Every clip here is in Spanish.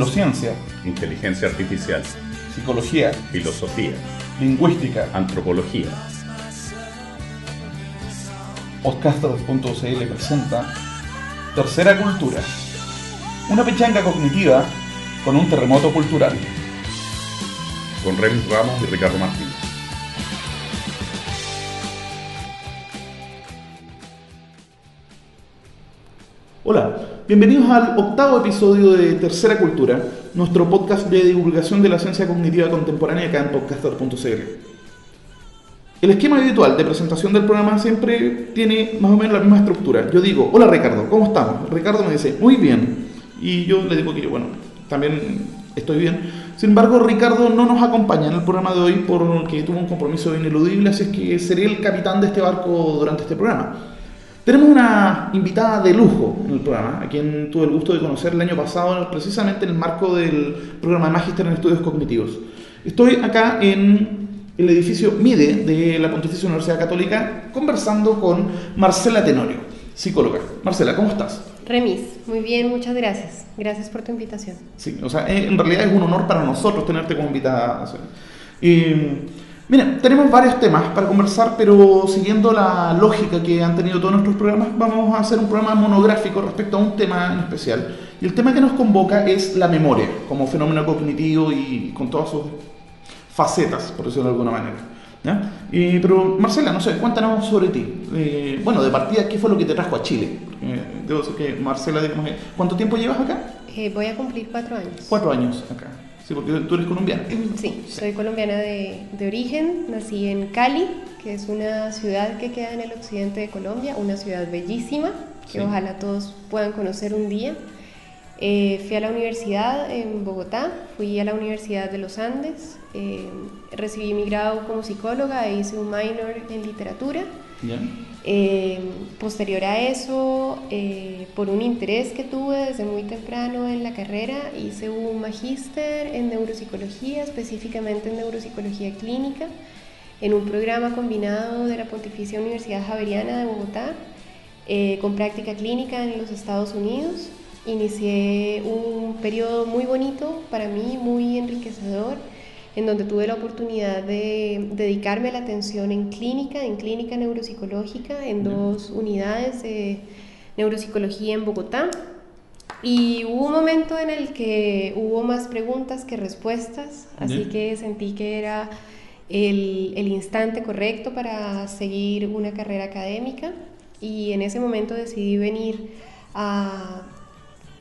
neurociencia, inteligencia artificial, psicología, filosofía, lingüística, antropología. Podcasters.cl presenta Tercera Cultura, una pechanga cognitiva con un terremoto cultural. Con Remis Ramos y Ricardo Martínez. Hola, bienvenidos al octavo episodio de Tercera Cultura, nuestro podcast de divulgación de la ciencia cognitiva contemporánea acá en podcaster.cl. El esquema habitual de presentación del programa siempre tiene más o menos la misma estructura. Yo digo, hola Ricardo, ¿cómo estamos? Ricardo me dice, muy bien. Y yo le digo que yo, bueno, también estoy bien. Sin embargo, Ricardo no nos acompaña en el programa de hoy porque tuvo un compromiso ineludible, así es que seré el capitán de este barco durante este programa. Tenemos una invitada de lujo en el programa, a quien tuve el gusto de conocer el año pasado, precisamente en el marco del programa de Magister en Estudios Cognitivos. Estoy acá en el edificio MIDE de la Pontificia Universidad Católica conversando con Marcela Tenorio, psicóloga. Marcela, ¿cómo estás? Remis, muy bien, muchas gracias. Gracias por tu invitación. Sí, o sea, en realidad es un honor para nosotros tenerte como invitada. Y, Mira, tenemos varios temas para conversar, pero siguiendo la lógica que han tenido todos nuestros programas, vamos a hacer un programa monográfico respecto a un tema en especial. Y el tema que nos convoca es la memoria, como fenómeno cognitivo y con todas sus facetas, por decirlo de alguna manera. ¿ya? Y, pero Marcela, no sé, cuéntanos sobre ti. Eh, bueno, de partida, ¿qué fue lo que te trajo a Chile? Eh, debo decir que Marcela, digamos, ¿cuánto tiempo llevas acá? Eh, voy a cumplir cuatro años. Cuatro años acá. Sí, porque tú eres colombiana. Sí, soy colombiana de, de, origen, nací en Cali, que es una ciudad que queda en el occidente de Colombia, una ciudad bellísima, que sí. ojalá todos puedan conocer un día. Eh, fui a la universidad en Bogotá, fui a la Universidad de los Andes, eh, recibí mi grado como psicóloga e hice un minor en literatura. Yeah. Eh, posterior a eso, eh, por un interés que tuve desde muy temprano en la carrera, hice un magíster en neuropsicología, específicamente en neuropsicología clínica, en un programa combinado de la Pontificia Universidad Javeriana de Bogotá, eh, con práctica clínica en los Estados Unidos. Inicié un periodo muy bonito para mí, muy enriquecedor en donde tuve la oportunidad de dedicarme a la atención en clínica, en clínica neuropsicológica, en dos unidades de neuropsicología en Bogotá. Y hubo un momento en el que hubo más preguntas que respuestas, así que sentí que era el, el instante correcto para seguir una carrera académica. Y en ese momento decidí venir a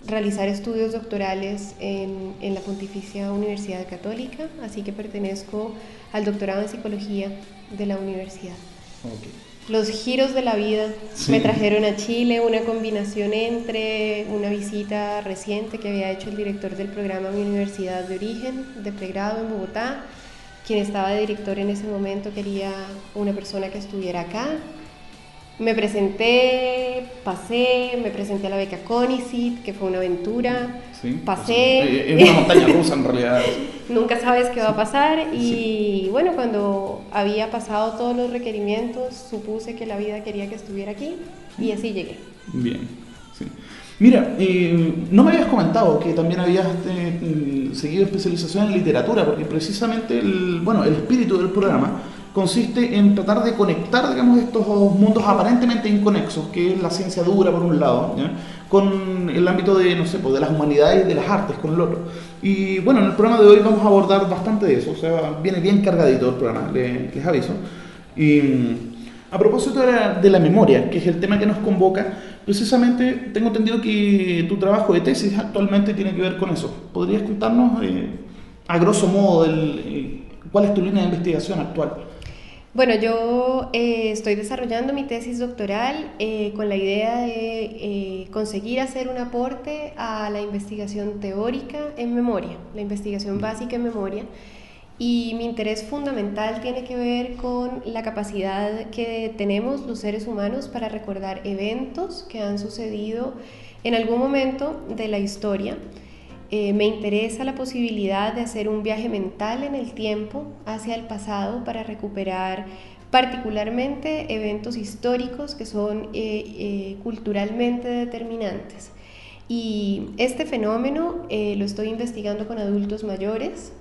realizar estudios doctorales en, en, la Pontificia Universidad Católica, así que pertenezco al doctorado en psicología de la universidad. Okay. Los giros de la vida sí. me trajeron a Chile, una combinación entre una visita reciente que había hecho el director del programa Mi Universidad de Origen, de pregrado en Bogotá, quien estaba de director en ese momento quería una persona que estuviera acá, me presenté, pasé, me presenté a la beca CONICIT, que fue una aventura. Sí, pasé. Pues, es una montaña rusa en realidad. Nunca sabes qué va a pasar y sí. bueno, cuando había pasado todos los requerimientos, supuse que la vida quería que estuviera aquí y así llegué. Bien, sí. Mira, eh, no me habías comentado que también habías eh, seguido especialización en literatura, porque precisamente el, bueno, el espíritu del programa consiste en tratar de conectar, digamos, estos mundos aparentemente inconexos, que es la ciencia dura por un lado, con el ámbito de, no sé, pues, de las humanidades y de las artes con el otro. Y bueno, en el programa de hoy vamos a abordar bastante de eso, o sea, viene bien cargadito el programa, les, aviso. Y a propósito de la, memoria, que es el tema que nos convoca, precisamente tengo entendido que tu trabajo de tesis actualmente tiene que ver con eso. ¿Podrías contarnos, eh, a grosso modo, eh, cuál es tu línea de investigación actual? Bueno, yo eh, estoy desarrollando mi tesis doctoral eh, con la idea de eh, conseguir hacer un aporte a la investigación teórica en memoria, la investigación básica en memoria. Y mi interés fundamental tiene que ver con la capacidad que tenemos los seres humanos para recordar eventos que han sucedido en algún momento de la historia. Eh, me interesa la posibilidad de hacer un viaje mental en el tiempo hacia el pasado para recuperar particularmente eventos históricos que son eh, eh, culturalmente determinantes. Y este fenómeno lo estoy investigando con adultos mayores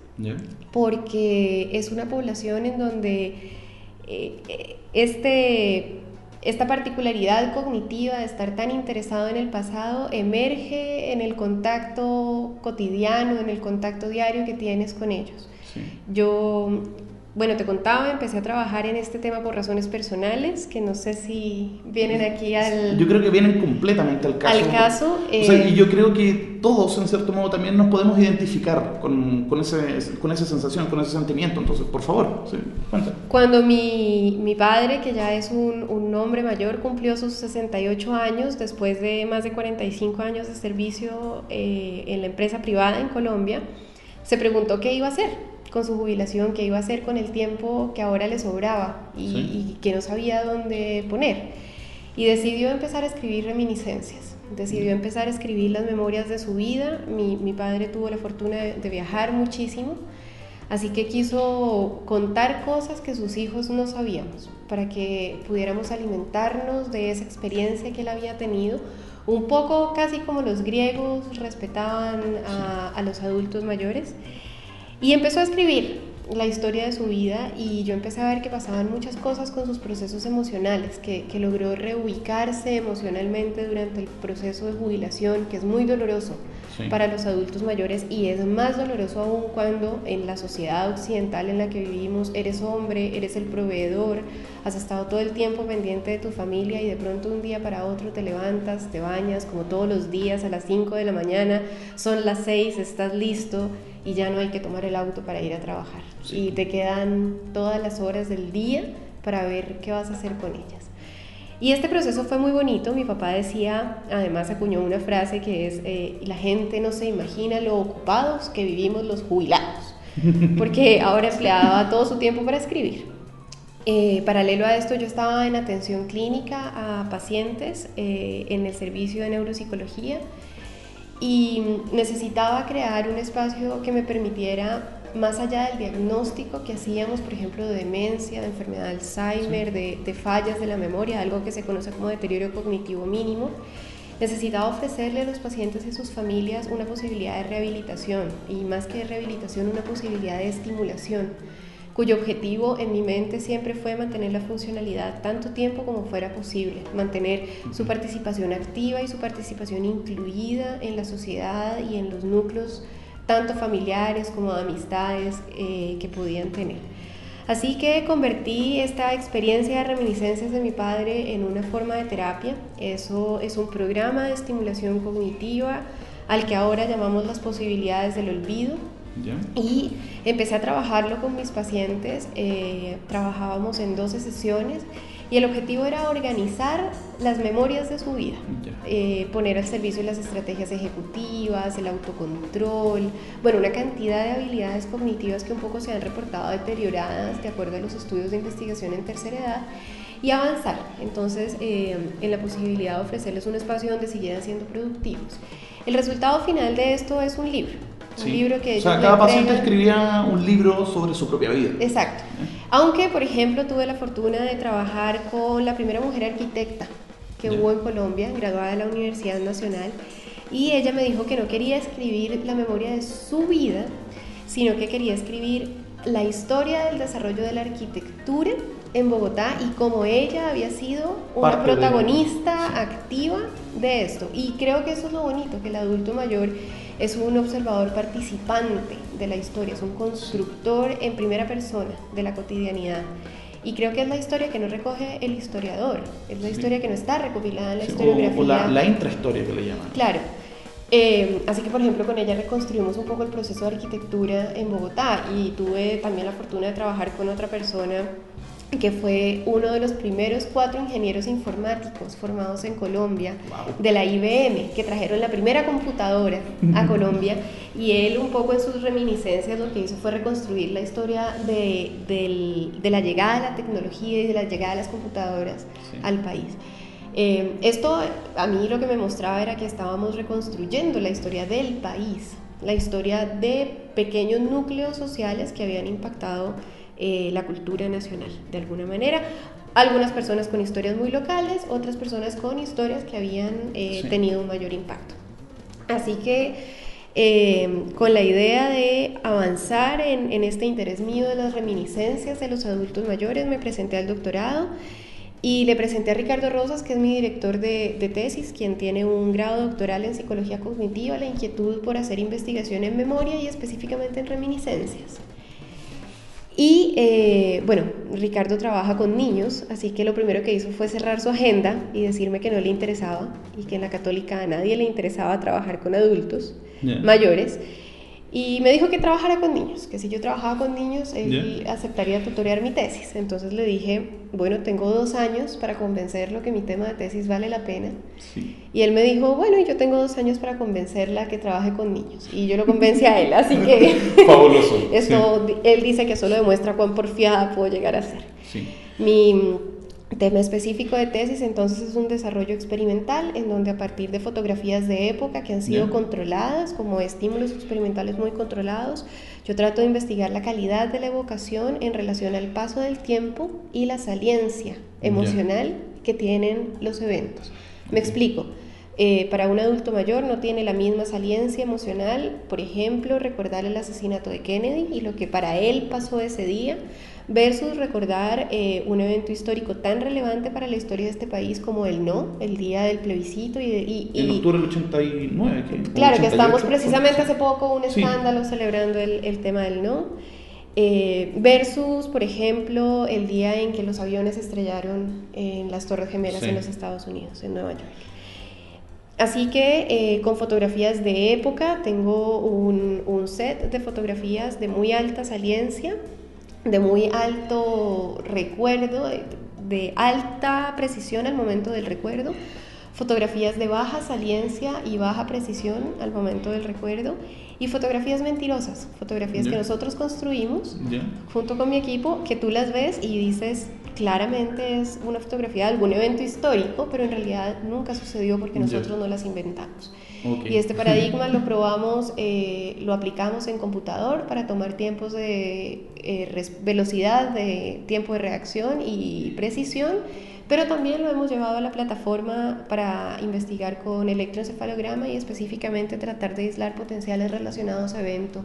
porque es una población en donde este, esta particularidad cognitiva de estar tan interesado en el pasado emerge en el contacto cotidiano, en el contacto diario que tienes con ellos. Yo bueno, te contaba, empecé a trabajar en este tema por razones personales, que no sé si vienen aquí al... Yo creo que vienen completamente al caso. Al caso. y eh, yo creo que todos, en cierto modo, también nos podemos identificar con, con, ese, con esa sensación, con ese sentimiento. Entonces, por favor, sí, cuenta. Cuando mi, mi, padre, que ya es un, un, hombre mayor, cumplió sus 68 años, después de más de 45 años de servicio eh, en la empresa privada en Colombia, se preguntó qué iba a hacer con su jubilación, qué iba a hacer con el tiempo que ahora le sobraba y, que no sabía dónde poner. Y decidió empezar a escribir reminiscencias, decidió empezar a escribir las memorias de su vida. Mi, mi padre tuvo la fortuna de, de, viajar muchísimo, así que quiso contar cosas que sus hijos no sabíamos, para que pudiéramos alimentarnos de esa experiencia que él había tenido. Un poco casi como los griegos respetaban a, a los adultos mayores. Y empezó a escribir la historia de su vida y yo empecé a ver que pasaban muchas cosas con sus procesos emocionales, que, que, logró reubicarse emocionalmente durante el proceso de jubilación, que es muy doloroso para los adultos mayores y es más doloroso aún cuando en la sociedad occidental en la que vivimos eres hombre, eres el proveedor, has estado todo el tiempo pendiente de tu familia y de pronto un día para otro te levantas, te bañas como todos los días a las 5 de la mañana, son las 6, estás listo y ya no hay que tomar el auto para ir a trabajar. Y te quedan todas las horas del día para ver qué vas a hacer con ellas. Y este proceso fue muy bonito. Mi papá decía, además acuñó una frase que es, eh, la gente no se imagina lo ocupados que vivimos los jubilados, porque ahora empleaba todo su tiempo para escribir. Eh, paralelo a esto, yo estaba en atención clínica a pacientes eh, en el servicio de neuropsicología y necesitaba crear un espacio que me permitiera, más allá del diagnóstico que hacíamos, por ejemplo, de demencia, de enfermedad de Alzheimer, de, de fallas de la memoria, algo que se conoce como deterioro cognitivo mínimo, necesitaba ofrecerle a los pacientes y sus familias una posibilidad de rehabilitación y más que de rehabilitación, una posibilidad de estimulación cuyo objetivo en mi mente siempre fue mantener la funcionalidad tanto tiempo como fuera posible, mantener su participación activa y su participación incluida en la sociedad y en los núcleos tanto familiares como de amistades eh, que podían tener. Así que convertí esta experiencia de reminiscencias de mi padre en una forma de terapia. Eso es un programa de estimulación cognitiva al que ahora llamamos las posibilidades del olvido, y empecé a trabajarlo con mis pacientes, eh, trabajábamos en 12 sesiones y el objetivo era organizar las memorias de su vida, eh, poner al servicio las estrategias ejecutivas, el autocontrol, bueno, una cantidad de habilidades cognitivas que un poco se han reportado deterioradas de acuerdo a los estudios de investigación en tercera edad y avanzar. Entonces eh, en la posibilidad de ofrecerles un espacio donde siguieran siendo productivos. El resultado final de esto es un libro un libro que... O sea, cada paciente escribía un libro sobre su propia vida. Exacto. Aunque, por ejemplo, tuve la fortuna de trabajar con la primera mujer arquitecta que hubo en Colombia, graduada de la Universidad Nacional, y ella me dijo que no quería escribir la memoria de su vida, sino que quería escribir la historia del desarrollo de la arquitectura en Bogotá y cómo ella había sido una protagonista activa de esto. Y creo que eso es lo bonito, que el adulto mayor es un observador participante de la historia, es un constructor en primera persona de la cotidianidad. Y creo que es la historia que no recoge el historiador, es la historia que no está recopilada en la historiografía. O, la, la, intrahistoria que le llaman. Claro. Eh, así que, por ejemplo, con ella reconstruimos un poco el proceso de arquitectura en Bogotá y tuve también la fortuna de trabajar con otra persona que fue uno de los primeros cuatro ingenieros informáticos formados en Colombia de la IBM, que trajeron la primera computadora a Colombia. Y él un poco en sus reminiscencias lo que hizo fue reconstruir la historia de, de la llegada de la tecnología y de la llegada de las computadoras al país. Eh, esto a mí lo que me mostraba era que estábamos reconstruyendo la historia del país, la historia de pequeños núcleos sociales que habían impactado eh, la cultura nacional, de alguna manera. Algunas personas con historias muy locales, otras personas con historias que habían eh, tenido un mayor impacto. Así que eh, con la idea de avanzar en, en, este interés mío de las reminiscencias de los adultos mayores, me presenté al doctorado y le presenté a Ricardo Rosas, que es mi director de, de tesis, quien tiene un grado doctoral en psicología cognitiva, la inquietud por hacer investigación en memoria y específicamente en reminiscencias. Y eh, bueno, Ricardo trabaja con niños, así que lo primero que hizo fue cerrar su agenda y decirme que no le interesaba y que en la católica a nadie le interesaba trabajar con adultos mayores. Y me dijo que trabajara con niños, que si yo trabajaba con niños, él aceptaría tutorear mi tesis. Entonces le dije, bueno, tengo dos años para convencerlo que mi tema de tesis vale la pena. Y él me dijo, bueno, yo tengo dos años para convencerla que trabaje con niños. Y yo lo convencí a él, así que... Fabuloso. Esto, él dice que solo demuestra cuán porfiada puedo llegar a ser. Mi tema específico de tesis entonces es un desarrollo experimental en donde a partir de fotografías de época que han sido controladas como estímulos experimentales muy controlados, yo trato de investigar la calidad de la evocación en relación al paso del tiempo y la saliencia emocional que tienen los eventos. Me explico. Eh, para un adulto mayor no tiene la misma saliencia emocional, por ejemplo, recordar el asesinato de Kennedy y lo que para él pasó ese día, versus recordar eh, un evento histórico tan relevante para la historia de este país como el no, el día del plebiscito. Y, en octubre del 89. claro, que estamos precisamente hace poco un escándalo celebrando el, el, tema del no. Eh, versus, por ejemplo, el día en que los aviones estrellaron en las Torres Gemelas en los Estados Unidos, en Nueva York. Así que eh, con fotografías de época tengo un, un set de fotografías de muy alta saliencia de muy alto recuerdo, de, alta precisión al momento del recuerdo, fotografías de baja saliencia y baja precisión al momento del recuerdo. Y fotografías mentirosas, fotografías que nosotros construimos junto con mi equipo, que tú las ves y dices, claramente es una fotografía de algún evento histórico, pero en realidad nunca sucedió porque nosotros no las inventamos. Y este paradigma lo probamos, eh, lo aplicamos en computador para tomar tiempos de eh, velocidad, de tiempo de reacción y precisión, pero también lo hemos llevado a la plataforma para investigar con electroencefalograma y específicamente tratar de aislar potenciales relacionados a evento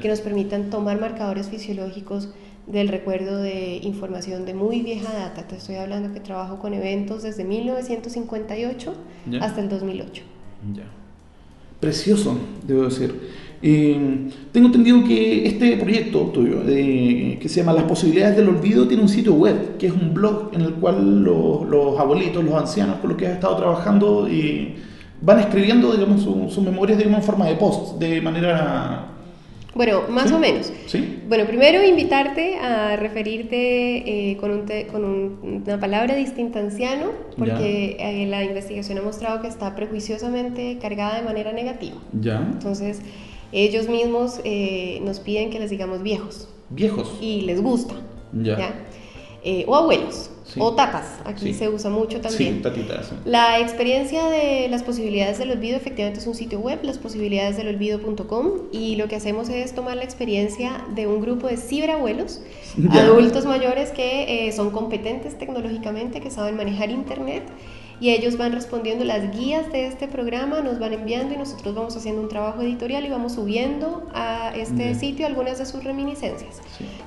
que nos permitan tomar marcadores fisiológicos del recuerdo de información de muy vieja data. Te estoy hablando que trabajo con eventos desde 1958 hasta el 2008. Ya. Precioso, debo decir. Eh, tengo entendido que este proyecto tuyo, que se llama Las posibilidades del olvido, tiene un sitio web, que es un blog en el cual los, abuelitos, los ancianos con los que has estado trabajando, y van escribiendo digamos, sus memorias digamos, en forma de post, de manera bueno, más o menos. ¿Sí? Bueno, primero invitarte a referirte eh, con, un con una palabra distinta anciano, porque eh, la investigación ha mostrado que está prejuiciosamente cargada de manera negativa. Ya. Entonces, ellos mismos eh, nos piden que les digamos viejos. Viejos. Y les gusta. Ya. O abuelos. O tatas, aquí se usa mucho también. Sí, tatitas. La experiencia de las posibilidades del olvido efectivamente es un sitio web, lasposibilidadesdelolvido.com, y lo que hacemos es tomar la experiencia de un grupo de ciberabuelos, adultos mayores que eh, son competentes tecnológicamente, que saben manejar Internet y ellos van respondiendo las guías de este programa, nos van enviando y nosotros vamos haciendo un trabajo editorial y vamos subiendo a este sitio algunas de sus reminiscencias.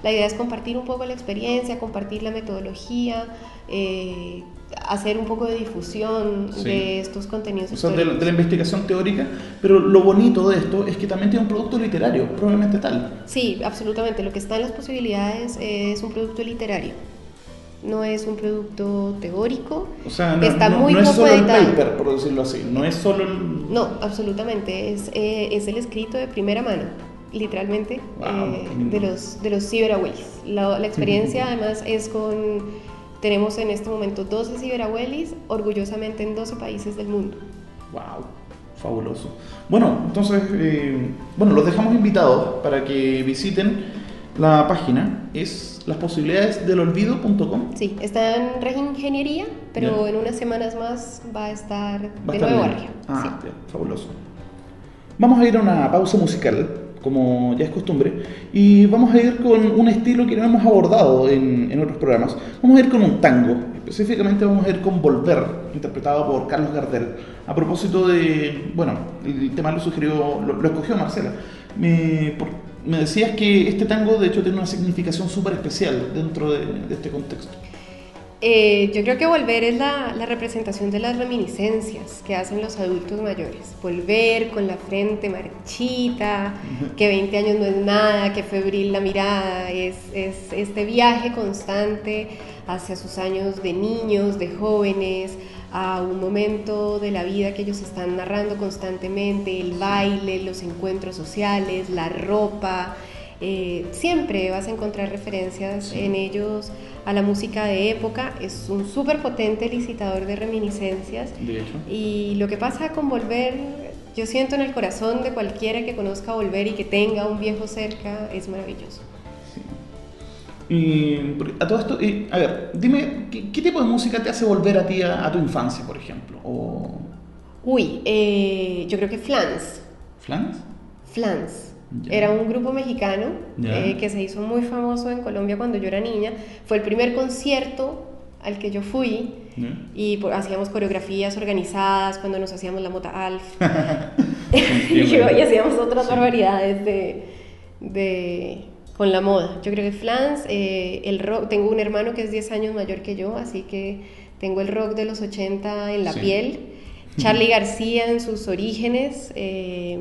La idea es compartir un poco la experiencia, compartir la metodología, eh, hacer un poco de difusión de estos contenidos. O sea, de la, investigación teórica, pero lo bonito de esto es que también tiene un producto literario, probablemente tal. Sí, absolutamente. Lo que está en las posibilidades es un producto literario no es un producto teórico. O sea, no, está muy no es solo el paper, por decirlo así, no es solo el... No, absolutamente, es, eh, es el escrito de primera mano, literalmente, eh, de, los, de los. La, la experiencia además es con... Tenemos en este momento 12 ciberabuelis, orgullosamente en 12 países del mundo. ¡Wow! Fabuloso. Bueno, entonces, eh, bueno, los dejamos invitados para que visiten la página. Es las posibilidades del olvido.com. Sí, está en reingeniería, pero en unas semanas más va a estar de nuevo arriba. Ah, fabuloso. Vamos a ir a una pausa musical como ya es costumbre, y vamos a ir con un estilo que no hemos abordado en, en otros programas. Vamos a ir con un tango, específicamente vamos a ir con Volver, interpretado por Carlos Gardel. A propósito de, bueno, el tema lo sugirió, lo, lo escogió Marcela. Me, por- me decías que este tango de hecho tiene una significación súper especial dentro de, de este contexto. Eh, yo creo que volver es la, la representación de las reminiscencias que hacen los adultos mayores. Volver con la frente marchita, que 20 años no es nada, que febril la mirada, es, es este viaje constante hacia sus años de niños, de jóvenes, a un momento de la vida que ellos están narrando constantemente, el baile, los encuentros sociales, la ropa. Eh, siempre vas a encontrar referencias en ellos a la música de época. Es un súper potente licitador de reminiscencias. De hecho. Y lo que pasa con Volver, yo siento en el corazón de cualquiera que conozca Volver y que tenga un viejo cerca, es maravilloso. Y a todo esto, y, a ver, dime, ¿qué, qué tipo de música te hace volver a ti a, a tu infancia, por ejemplo? ¿O Uy, eh, yo creo que Flans. Flans? Flans. Era un grupo mexicano eh, que se hizo muy famoso en Colombia cuando yo era niña. Fue el primer concierto al que yo fui y por- hacíamos coreografías organizadas cuando nos hacíamos la mota Alf y hacíamos otras Sí. barbaridades de, de- con la moda. Yo creo que Flans, eh, el rock, tengo un hermano que es 10 años mayor que yo, así que tengo el rock de los 80 en la Sí. piel. Charlie García en sus orígenes. eh,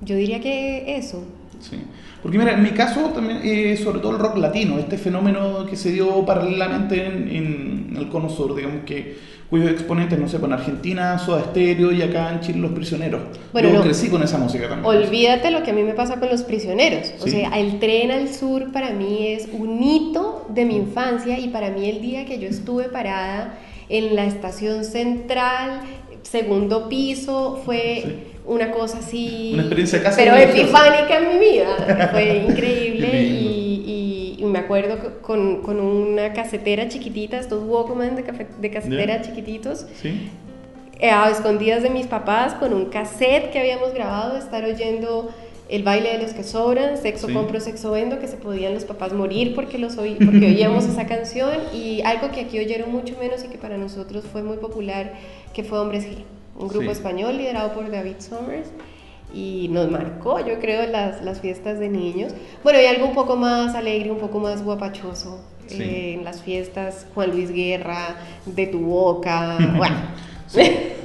yo diría que eso. Sí. Porque mira, en mi caso también, eh, sobre todo el rock latino, este fenómeno que se dio paralelamente en, en el cono sur, digamos que cuyos exponentes, no sé, en Argentina, Soda Stereo y acá en Chile Los Prisioneros. Bueno, Yo no. crecí con esa música también. Olvídate lo que a mí me pasa con los prisioneros. O Sí. sea, el tren al sur para mí es un hito de mi infancia y para mí el día que yo estuve parada en la estación central, segundo piso, fue Sí. una cosa así... Una experiencia casi Pero epifánica en mi vida. Fue increíble y me acuerdo co- con, con una casetera chiquitita, estos Walkman de, cafe- de casetera Ya. chiquititos, ¿Sí? eh, a escondidas de mis papás con un cassette que habíamos grabado, estar oyendo el baile de los que sobran, sexo Sí. compro, sexo vendo, que se podían los papás morir porque, los oí, porque oíamos esa canción y algo que aquí oyeron mucho menos y que para nosotros fue muy popular, que fue Hombres G, un grupo Sí. español liderado por David Summers y nos marcó, yo creo, las, las fiestas de niños. Bueno, y algo un poco más alegre, un poco más guapachoso. Sí. eh, en las fiestas, Juan Luis Guerra, de tu boca, bueno, Sí,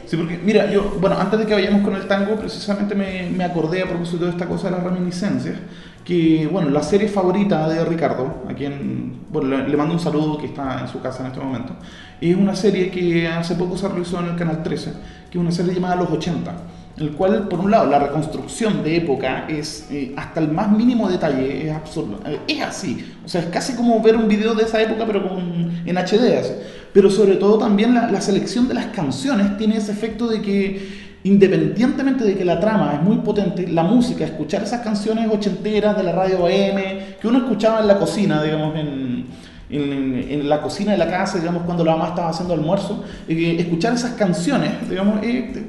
sí, porque mira, yo, bueno, antes de que vayamos con el tango, precisamente me, me acordé a propósito de esta cosa de las reminiscencias, que, bueno, la serie favorita de Ricardo, a quien, bueno, le, le mando un saludo que está en su casa en este momento, es una serie que hace poco se realizó en el Canal 13, que es una serie llamada Los 80, en el cual, por un lado, la reconstrucción de época es eh, hasta el más mínimo detalle, es absurdo, eh, es así, o sea, es casi como ver un video de esa época, pero con, en HD, así. pero sobre todo también la, la selección de las canciones tiene ese efecto de que independientemente de que la trama es muy potente, la música, escuchar esas canciones ochenteras de la radio AM, que uno escuchaba en la cocina, digamos, en, en, en la cocina de la casa, digamos, cuando la mamá estaba haciendo almuerzo, eh, escuchar esas canciones, digamos, eh,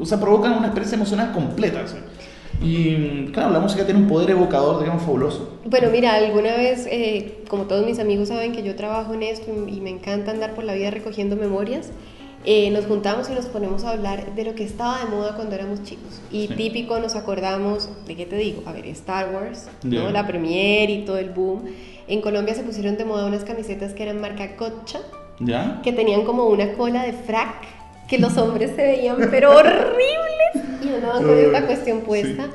o sea, provocan una experiencia emocional completa. ¿sí? Y claro, la música tiene un poder evocador, digamos, fabuloso. Bueno, mira, alguna vez, eh, como todos mis amigos saben que yo trabajo en esto y, me encanta andar por la vida recogiendo memorias, eh, nos juntamos y nos ponemos a hablar de lo que estaba de moda cuando éramos chicos. Y Sí. típico nos acordamos, ¿de qué te digo? A ver, Star Wars, ¿no? Ya. la premiere y todo el boom. En Colombia se pusieron de moda unas camisetas que eran marca Gotcha, ¿Ya? que tenían como una cola de frac, que los hombres se veían pero horribles y andaban con esta cuestión puesta.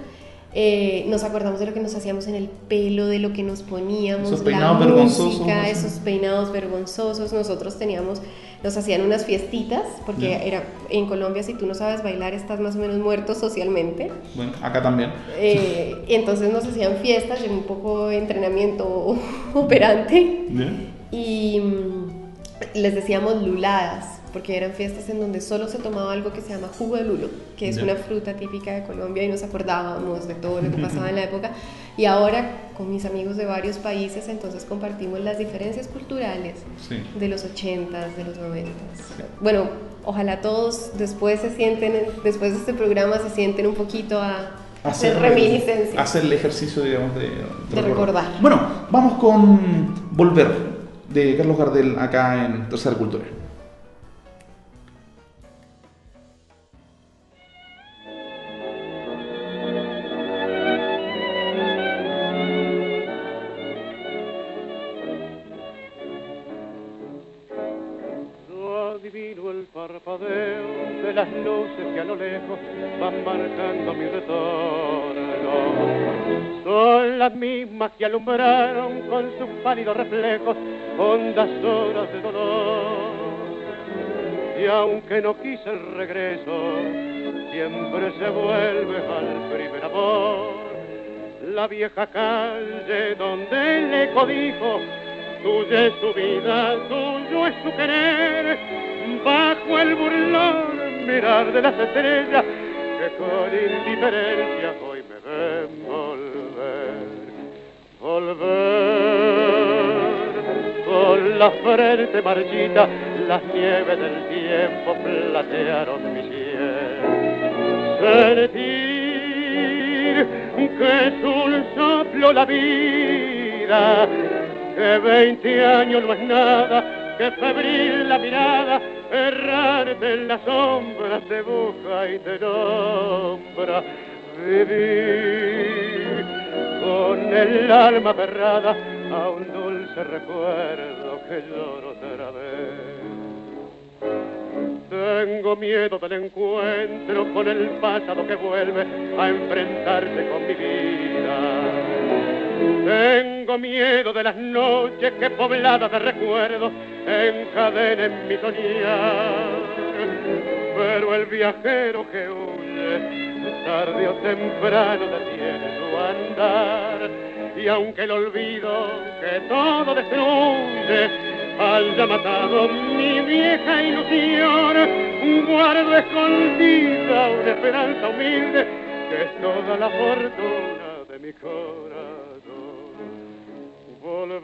Eh, nos acordamos de lo que nos hacíamos en el pelo, de lo que nos poníamos, Esos la peinados vergonzosos, música, esos peinados vergonzosos. Nosotros teníamos, nos hacían unas fiestitas, porque era en Colombia si tú no sabes bailar estás más o menos muerto socialmente. Bueno, acá también. Eh, y entonces nos hacían fiestas, y un poco de entrenamiento operante ¿Ya? y mm, les decíamos luladas, porque eran fiestas en donde solo se tomaba algo que se llama jugo de lulo, que es una fruta típica de Colombia y nos acordábamos de todo lo que pasaba en la época. Y ahora con mis amigos de varios países, entonces compartimos las diferencias culturales Sí. de los 80s, de los 90s. Bueno, ojalá todos después se sienten, después de este programa se sienten un poquito a, hacer reminiscencia. Hacer el ejercicio, digamos, de, de recordar. Bueno, vamos con Volver, de Carlos Gardel, acá en Tercera Cultura. Que alumbraron con sus pálidos reflejos hondas horas de dolor. Y aunque no quise el regreso, siempre se vuelve al primer amor. La vieja calle donde el eco dijo, tuya es su vida, tuyo es su querer, bajo el burlón mirar de las estrellas que con indiferencia hoy me ven volver. Con la frente marchita las nieves del tiempo platearon mi cielo que es un soplo la vida que veinte años no es nada que febril la mirada errarte en las sombras te busca y te nombra vivir con el alma aferrada a un dulce recuerdo que lloro otra vez. Tengo miedo del encuentro con el pasado que vuelve a enfrentarse con mi vida. Tengo miedo de las noches que pobladas de recuerdos encadenen mi soñar. Pero el viajero que huye tarde o temprano detiene su andar. Y aunque el olvido que todo destruye haya matado mi vieja ilusión, guardo escondida una esperanza humilde que es toda la fortuna de mi corazón. Volver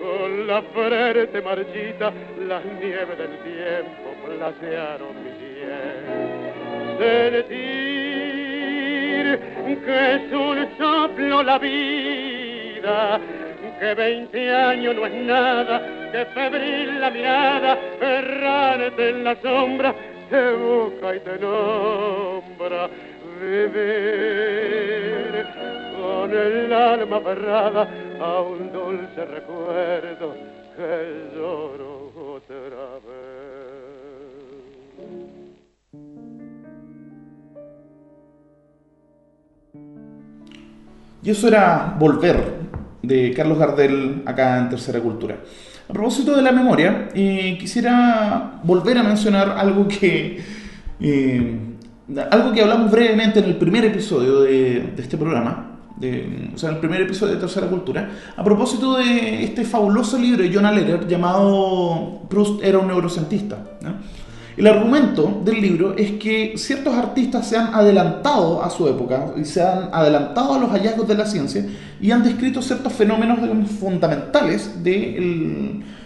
con la frente marchita, las nieves del tiempo placearon mi piel sentir que es un soplo la vida, que veinte años no es nada, que febril la mirada, errante en la sombra, te busca y te nombra. Vivir con el alma aferrada a un dulce recuerdo que lloro otra vez. Y eso era Volver, de Carlos Gardel, acá en Tercera Cultura. A propósito de la memoria, eh, quisiera volver a mencionar algo que, eh, algo que hablamos brevemente en el primer episodio de, este programa, de, o sea, en el primer episodio de Tercera Cultura, a propósito de este fabuloso libro de Jonah Lehrer llamado Proust era un neurocientista. El argumento del libro es que ciertos artistas se han adelantado a su época y se han adelantado a los hallazgos de la ciencia y han descrito ciertos fenómenos fundamentales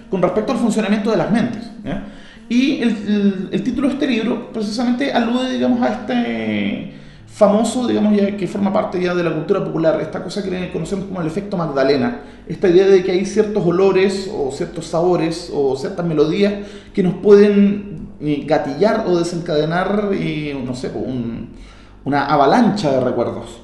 con respecto al funcionamiento de las mentes. Y el, título de este libro precisamente alude digamos, a este famoso, digamos, ya que forma parte ya de la cultura popular, esta cosa que conocemos como el efecto Magdalena, esta idea de que hay ciertos olores o ciertos sabores o ciertas melodías que nos pueden gatillar o desencadenar, no sé, una avalancha de recuerdos.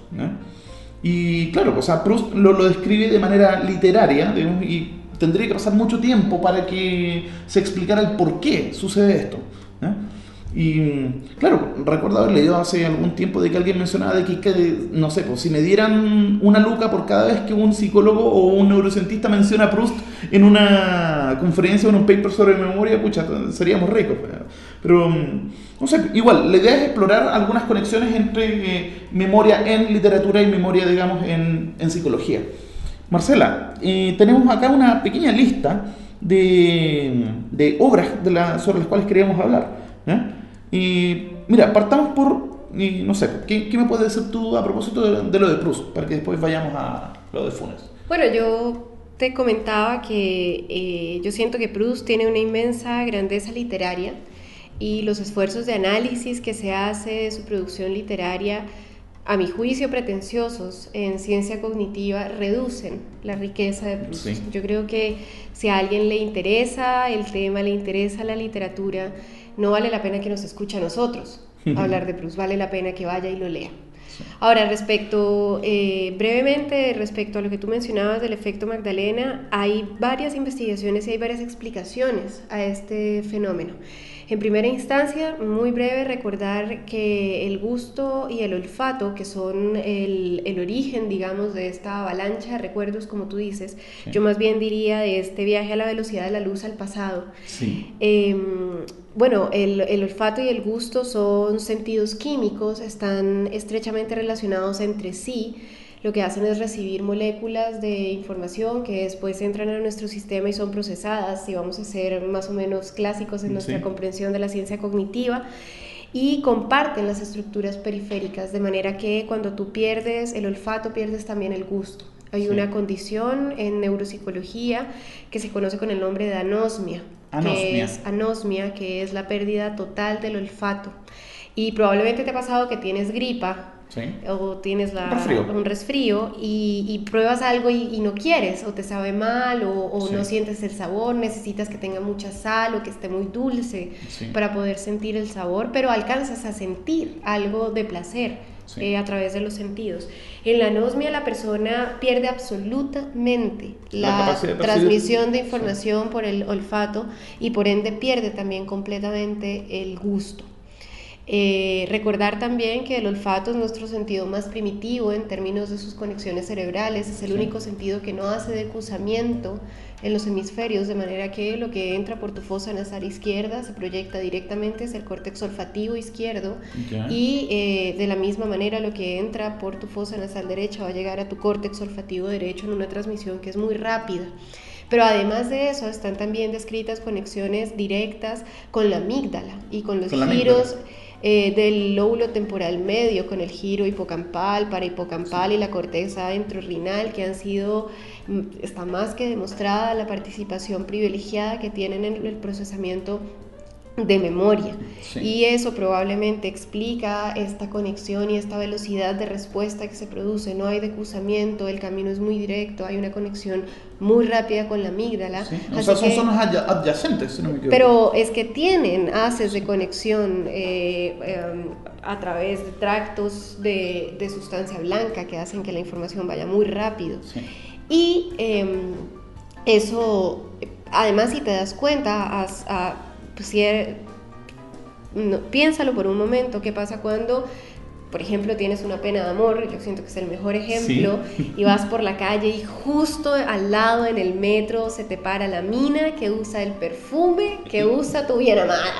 Y claro, o sea, Proust lo, lo describe de manera literaria y tendría que pasar mucho tiempo para que se explicara el por qué sucede esto. Y claro, recuerdo haber leído hace algún tiempo de que alguien mencionaba de que, no sé, pues si me dieran una luca por cada vez que un psicólogo o un neurocientista menciona a Proust en una conferencia o en un paper sobre memoria, pucha, seríamos ricos. Pero, no sé, igual, la idea es explorar algunas conexiones entre eh, memoria en literatura y memoria, digamos, en, en psicología. Marcela, eh, tenemos acá una pequeña lista de, de obras sobre las cuales queríamos hablar. Y mira, partamos por, no sé, ¿qué, me puedes decir tú a propósito de, lo de Proust? Para que después vayamos a lo de Funes. Bueno, yo te comentaba que eh, yo siento que Proust tiene una inmensa grandeza literaria y los esfuerzos de análisis que se hace de su producción literaria, a mi juicio pretenciosos en ciencia cognitiva, reducen la riqueza de Proust. Sí. Yo creo que si a alguien le interesa el tema, le interesa la literatura, no vale la pena que nos escuche a nosotros hablar de Proust, vale la pena que vaya y lo lea. Ahora, respecto, eh, brevemente, respecto a lo que tú mencionabas del efecto Magdalena, hay varias investigaciones y hay varias explicaciones a este fenómeno. En primera instancia, muy breve, recordar que el gusto y el olfato, que son el, el origen, digamos, de esta avalancha de recuerdos, como tú dices, Sí. yo más bien diría de este viaje a la velocidad de la luz al pasado. Sí. Eh, bueno, el, el olfato y el gusto son sentidos químicos, están estrechamente relacionados entre sí. Lo que hacen es recibir moléculas de información que después entran a nuestro sistema y son procesadas, y vamos a ser más o menos clásicos en nuestra Sí. comprensión de la ciencia cognitiva, y comparten las estructuras periféricas, de manera que cuando tú pierdes el olfato, pierdes también el gusto. Hay Sí. una condición en neuropsicología que se conoce con el nombre de anosmia, que Anosmia. es anosmia, que es la pérdida total del olfato. Y probablemente te ha pasado que tienes gripa Sí. o tienes la- Un resfrío. un resfrío y, y pruebas algo y, y no quieres, o te sabe mal, o, o Sí. no sientes el sabor, necesitas que tenga mucha sal o que esté muy dulce Sí. para poder sentir el sabor, pero alcanzas a sentir algo de placer eh, a través de los sentidos. En la anosmia la persona pierde absolutamente La de transmisión de información por el olfato y por ende pierde también completamente el gusto. Eh, recordar también que el olfato es nuestro sentido más primitivo en términos de sus conexiones cerebrales, es el Sí. único sentido que no hace decusamiento en los hemisferios, de manera que lo que entra por tu fosa nasal izquierda se proyecta directamente hacia el córtex olfativo izquierdo Ya. y eh, de la misma manera lo que entra por tu fosa nasal derecha va a llegar a tu córtex olfativo derecho en una transmisión que es muy rápida. Pero además de eso están también descritas conexiones directas con la amígdala y con los Con giros. Eh, del lóbulo temporal medio, con el giro hipocampal, parahipocampal y la corteza entorrinal, que han sido, mm, está más que demostrada la participación privilegiada que tienen en el procesamiento de memoria. Sí. Y eso probablemente explica esta conexión y esta velocidad de respuesta que se produce. No hay decusamiento, el camino es muy directo, hay una conexión muy rápida con la amígdala. Sí. O sea, son que- zonas adya- adyacentes, si no me equivoco. pero es que tienen haces de conexión eh, eh, a través de tractos de, de sustancia blanca que hacen que la información vaya muy rápido. Sí. Y eh, eso, además, si te das cuenta, has- a- pues, si er- no, piénsalo por un momento, ¿qué pasa cuando, por ejemplo, tienes una pena de amor? Yo siento que es el mejor ejemplo, y vas por la calle y justo al lado en el metro se te para la mina que usa el perfume que usa tu bien amada.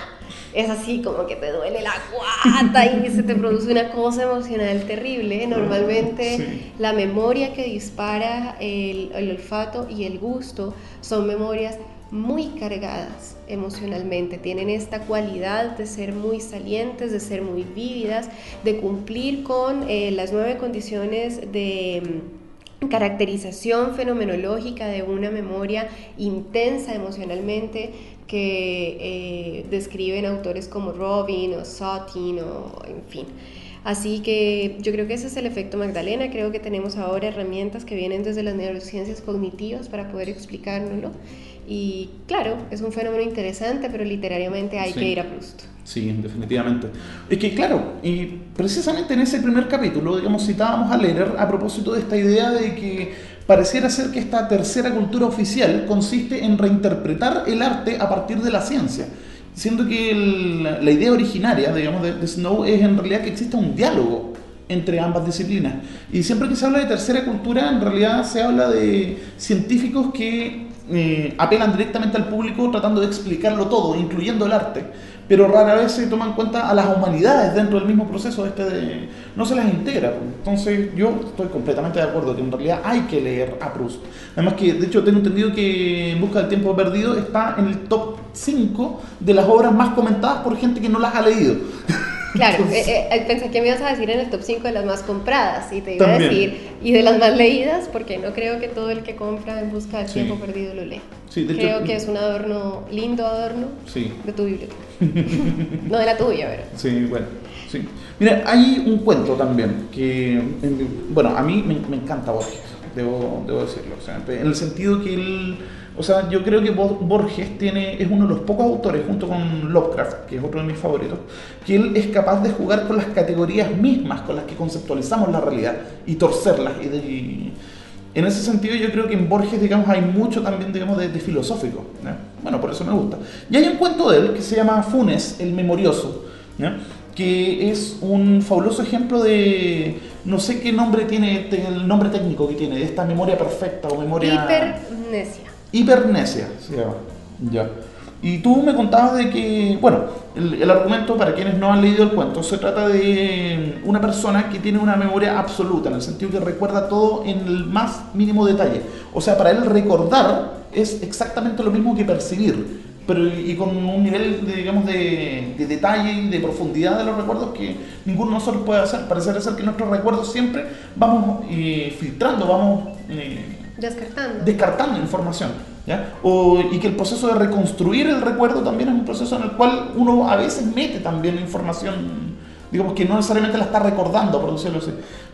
Es así como que te duele la guata y se te produce una cosa emocional terrible. Normalmente Sí. la memoria que dispara el, el olfato y el gusto son memorias muy cargadas emocionalmente, tienen esta cualidad de ser muy salientes, de ser muy vívidas, de cumplir con eh, las nueve condiciones de mm, caracterización fenomenológica de una memoria intensa emocionalmente que eh, describen autores como Robin o Sotin o en fin. Así que yo creo que ese es el efecto Magdalena, creo que tenemos ahora herramientas que vienen desde las neurociencias cognitivas para poder explicárnoslo. Y claro, es un fenómeno interesante, pero literariamente hay Sí. que ir a Proust. Sí, definitivamente. Es que claro, y precisamente en ese primer capítulo, digamos, citábamos a Lehrer a propósito de esta idea de que pareciera ser que esta tercera cultura oficial consiste en reinterpretar el arte a partir de la ciencia. Siendo que el- la idea originaria, digamos, de, de Snow es en realidad que exista un diálogo entre ambas disciplinas. Y siempre que se habla de tercera cultura, en realidad se habla de científicos que eh, apelan directamente al público tratando de explicarlo todo, incluyendo el arte, pero rara vez se toman en cuenta a las humanidades dentro del mismo proceso este de... no se las integra. Entonces yo estoy completamente de acuerdo que en realidad hay que leer a Proust. Además que, de hecho, tengo entendido que En Busca del Tiempo Perdido está en el top 5 de las obras más comentadas por gente que no las ha leído. Claro, eh, eh, pensé que me ibas a decir en el top 5 de las más compradas y te iba a decir, y de las más leídas, porque no creo que todo el que compra en busca del Sí. tiempo perdido lo lee. Sí, de hecho- creo que es un adorno, lindo adorno Sí. de tu biblioteca. no de la tuya, pero. Sí, bueno, sí. Mira, hay un cuento también que, en- bueno, a mí me, me encanta Borges, debo, debo decirlo. O sea, en el sentido que él, o sea, yo creo que Bo- Borges tiene, es uno de los pocos autores, junto con Lovecraft, que es otro de mis favoritos, que él es capaz de jugar con las categorías mismas con las que conceptualizamos la realidad y torcerlas. Y de- y en ese sentido yo creo que en Borges, digamos, hay mucho también, digamos, de, de filosófico. ¿ya? Bueno, por eso me gusta. Y hay un cuento de él que se llama Funes, el memorioso, ¿ya? que es un fabuloso ejemplo de, no sé qué nombre tiene, el nombre técnico que tiene, de esta memoria perfecta o memoria... Hipermnesia. Hipernesia se llama. Ya. Y tú me contabas de que, bueno, el, el argumento, para quienes no han leído el cuento, se trata de una persona que tiene una memoria absoluta, en el sentido que recuerda todo en el más mínimo detalle. O sea, para él recordar es exactamente lo mismo que percibir, pero y con un nivel, de, digamos, de, de detalle y de profundidad de los recuerdos que ninguno de nosotros puede hacer. Parece ser que nuestros recuerdos siempre vamos eh, filtrando, vamos... eh, Descartando. descartando información. ¿ya? O- y que el proceso de reconstruir el recuerdo también es un proceso en el cual uno a veces mete también información, digamos que no necesariamente la está recordando, por.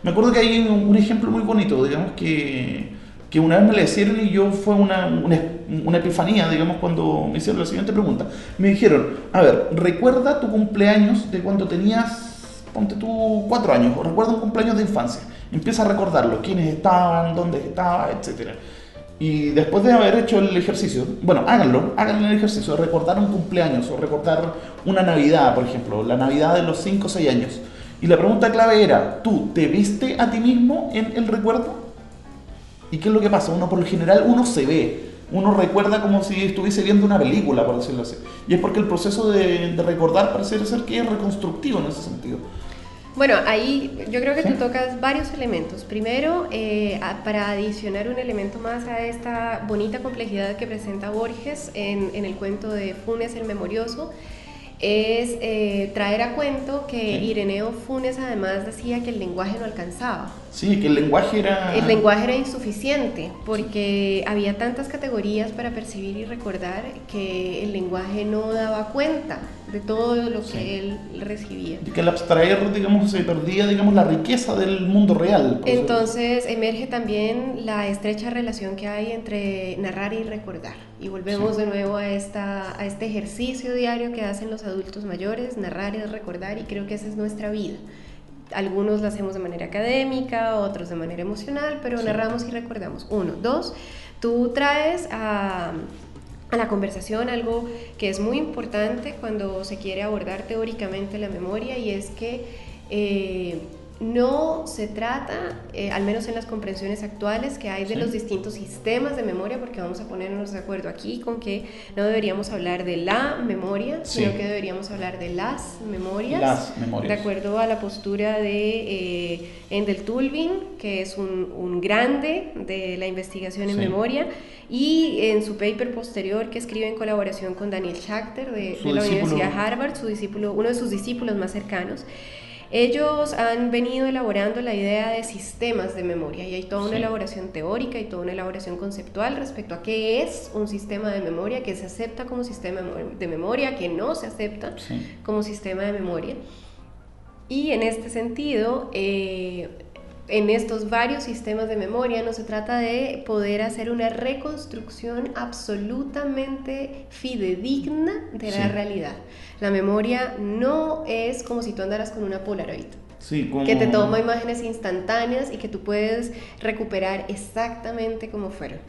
Me acuerdo que hay un, un ejemplo muy bonito, digamos que, que una vez me le hicieron y yo fue una, una, una epifanía, digamos, cuando me hicieron la siguiente pregunta. Me dijeron, a ver, recuerda tu cumpleaños de cuando tenías, ponte tú, cuatro años, o recuerda un cumpleaños de infancia. Empieza a recordarlo, quiénes estaban, dónde estaba, etcétera. Y después de haber hecho el ejercicio, bueno, háganlo, hagan el ejercicio recordar un cumpleaños o recordar una Navidad, por ejemplo, la Navidad de los 5 o 6 años. Y la pregunta clave era, ¿tú te viste a ti mismo en el recuerdo? ¿Y qué es lo que pasa? Uno por lo general, uno se ve, uno recuerda como si estuviese viendo una película, por decirlo así. Y es porque el proceso de, de recordar parece ser que es reconstructivo en ese sentido. Bueno, ahí yo creo que tú tocas varios elementos. Primero, eh, a- para adicionar un elemento más a esta bonita complejidad que presenta Borges en, en el cuento de Funes el Memorioso, es eh, traer a cuento que. Ireneo Funes además decía que el lenguaje no alcanzaba. Sí, que el lenguaje era... El lenguaje era insuficiente porque había tantas categorías para percibir y recordar que el lenguaje no daba cuenta de todo lo que Sí. él recibía. Y que al abstraer, digamos, se perdía, digamos, la riqueza del mundo real. Entonces emerge también la estrecha relación que hay entre narrar y recordar. Y volvemos Sí. de nuevo a, esta, a este ejercicio diario que hacen los adultos mayores, narrar y recordar, y creo que esa es nuestra vida. Algunos lo hacemos de manera académica, otros de manera emocional, pero Sí. narramos y recordamos. Uno. Dos, tú traes a, a la conversación algo que es muy importante cuando se quiere abordar teóricamente la memoria y es que eh, no se trata, eh, al menos en las comprensiones actuales que hay de Sí. los distintos sistemas de memoria, porque vamos a ponernos de acuerdo aquí con que no deberíamos hablar de la memoria, Sí. sino que deberíamos hablar de las memorias. Las memorias. De acuerdo a la postura de eh, Endel Tulvin, que es un, un grande de la investigación en Sí. memoria, y en su paper posterior que escribe en colaboración con Daniel Schachter de, la. Universidad de Harvard, su discípulo, uno de sus discípulos más cercanos. Ellos han venido elaborando la idea de sistemas de memoria y hay toda una Sí. elaboración teórica y toda una elaboración conceptual respecto a qué es un sistema de memoria, que se acepta como sistema de memoria, que no se acepta Sí. como sistema de memoria. Y en este sentido, eh, en estos varios sistemas de memoria no se trata de poder hacer una reconstrucción absolutamente fidedigna de la Sí. realidad. La memoria no es como si tú andaras con una Polaroid Sí, como... que te toma imágenes instantáneas y que tú puedes recuperar exactamente como fueron.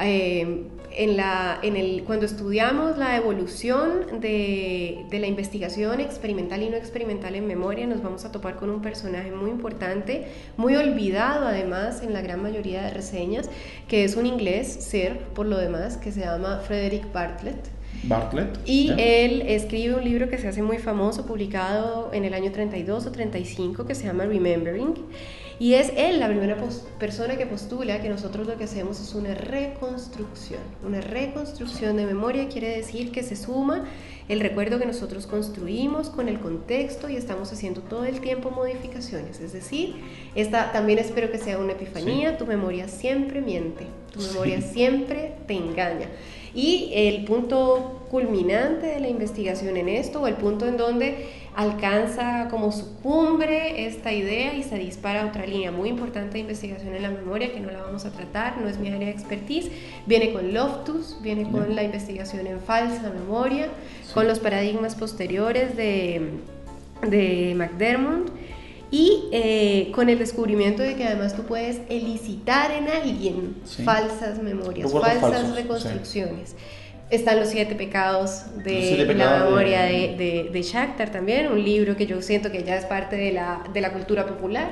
Eh, en la, en el, cuando estudiamos la evolución de, de la investigación experimental y no experimental en memoria, nos vamos a topar con un personaje muy importante, muy olvidado además en la gran mayoría de reseñas, que es un inglés, Sir, por lo demás, que se llama Frederick Bartlett. Bartlett. Y ¿ya? él escribe un libro que se hace muy famoso, publicado en el año 32 o 35, que se llama Remembering. Y es él la primera persona que postula que nosotros lo que hacemos es una reconstrucción. Una reconstrucción de memoria quiere decir que se suma el recuerdo que nosotros construimos con el contexto y estamos haciendo todo el tiempo modificaciones. Es decir, esta también espero que sea una epifanía, tu memoria siempre miente, tu memoria siempre te engaña. Y el punto culminante de la investigación en esto, o el punto en donde alcanza como su cumbre esta idea y se dispara otra línea muy importante de investigación en la memoria que no la vamos a tratar, no es mi área de expertise, viene con Loftus, viene con la investigación en falsa memoria, con los paradigmas posteriores de, de McDermott y eh, con el descubrimiento de que además tú puedes elicitar en alguien falsas memorias, falsas reconstrucciones. Están los siete pecados de la memoria de... De, de, Shakhtar también, un libro que yo siento que ya es parte de la, de la cultura popular.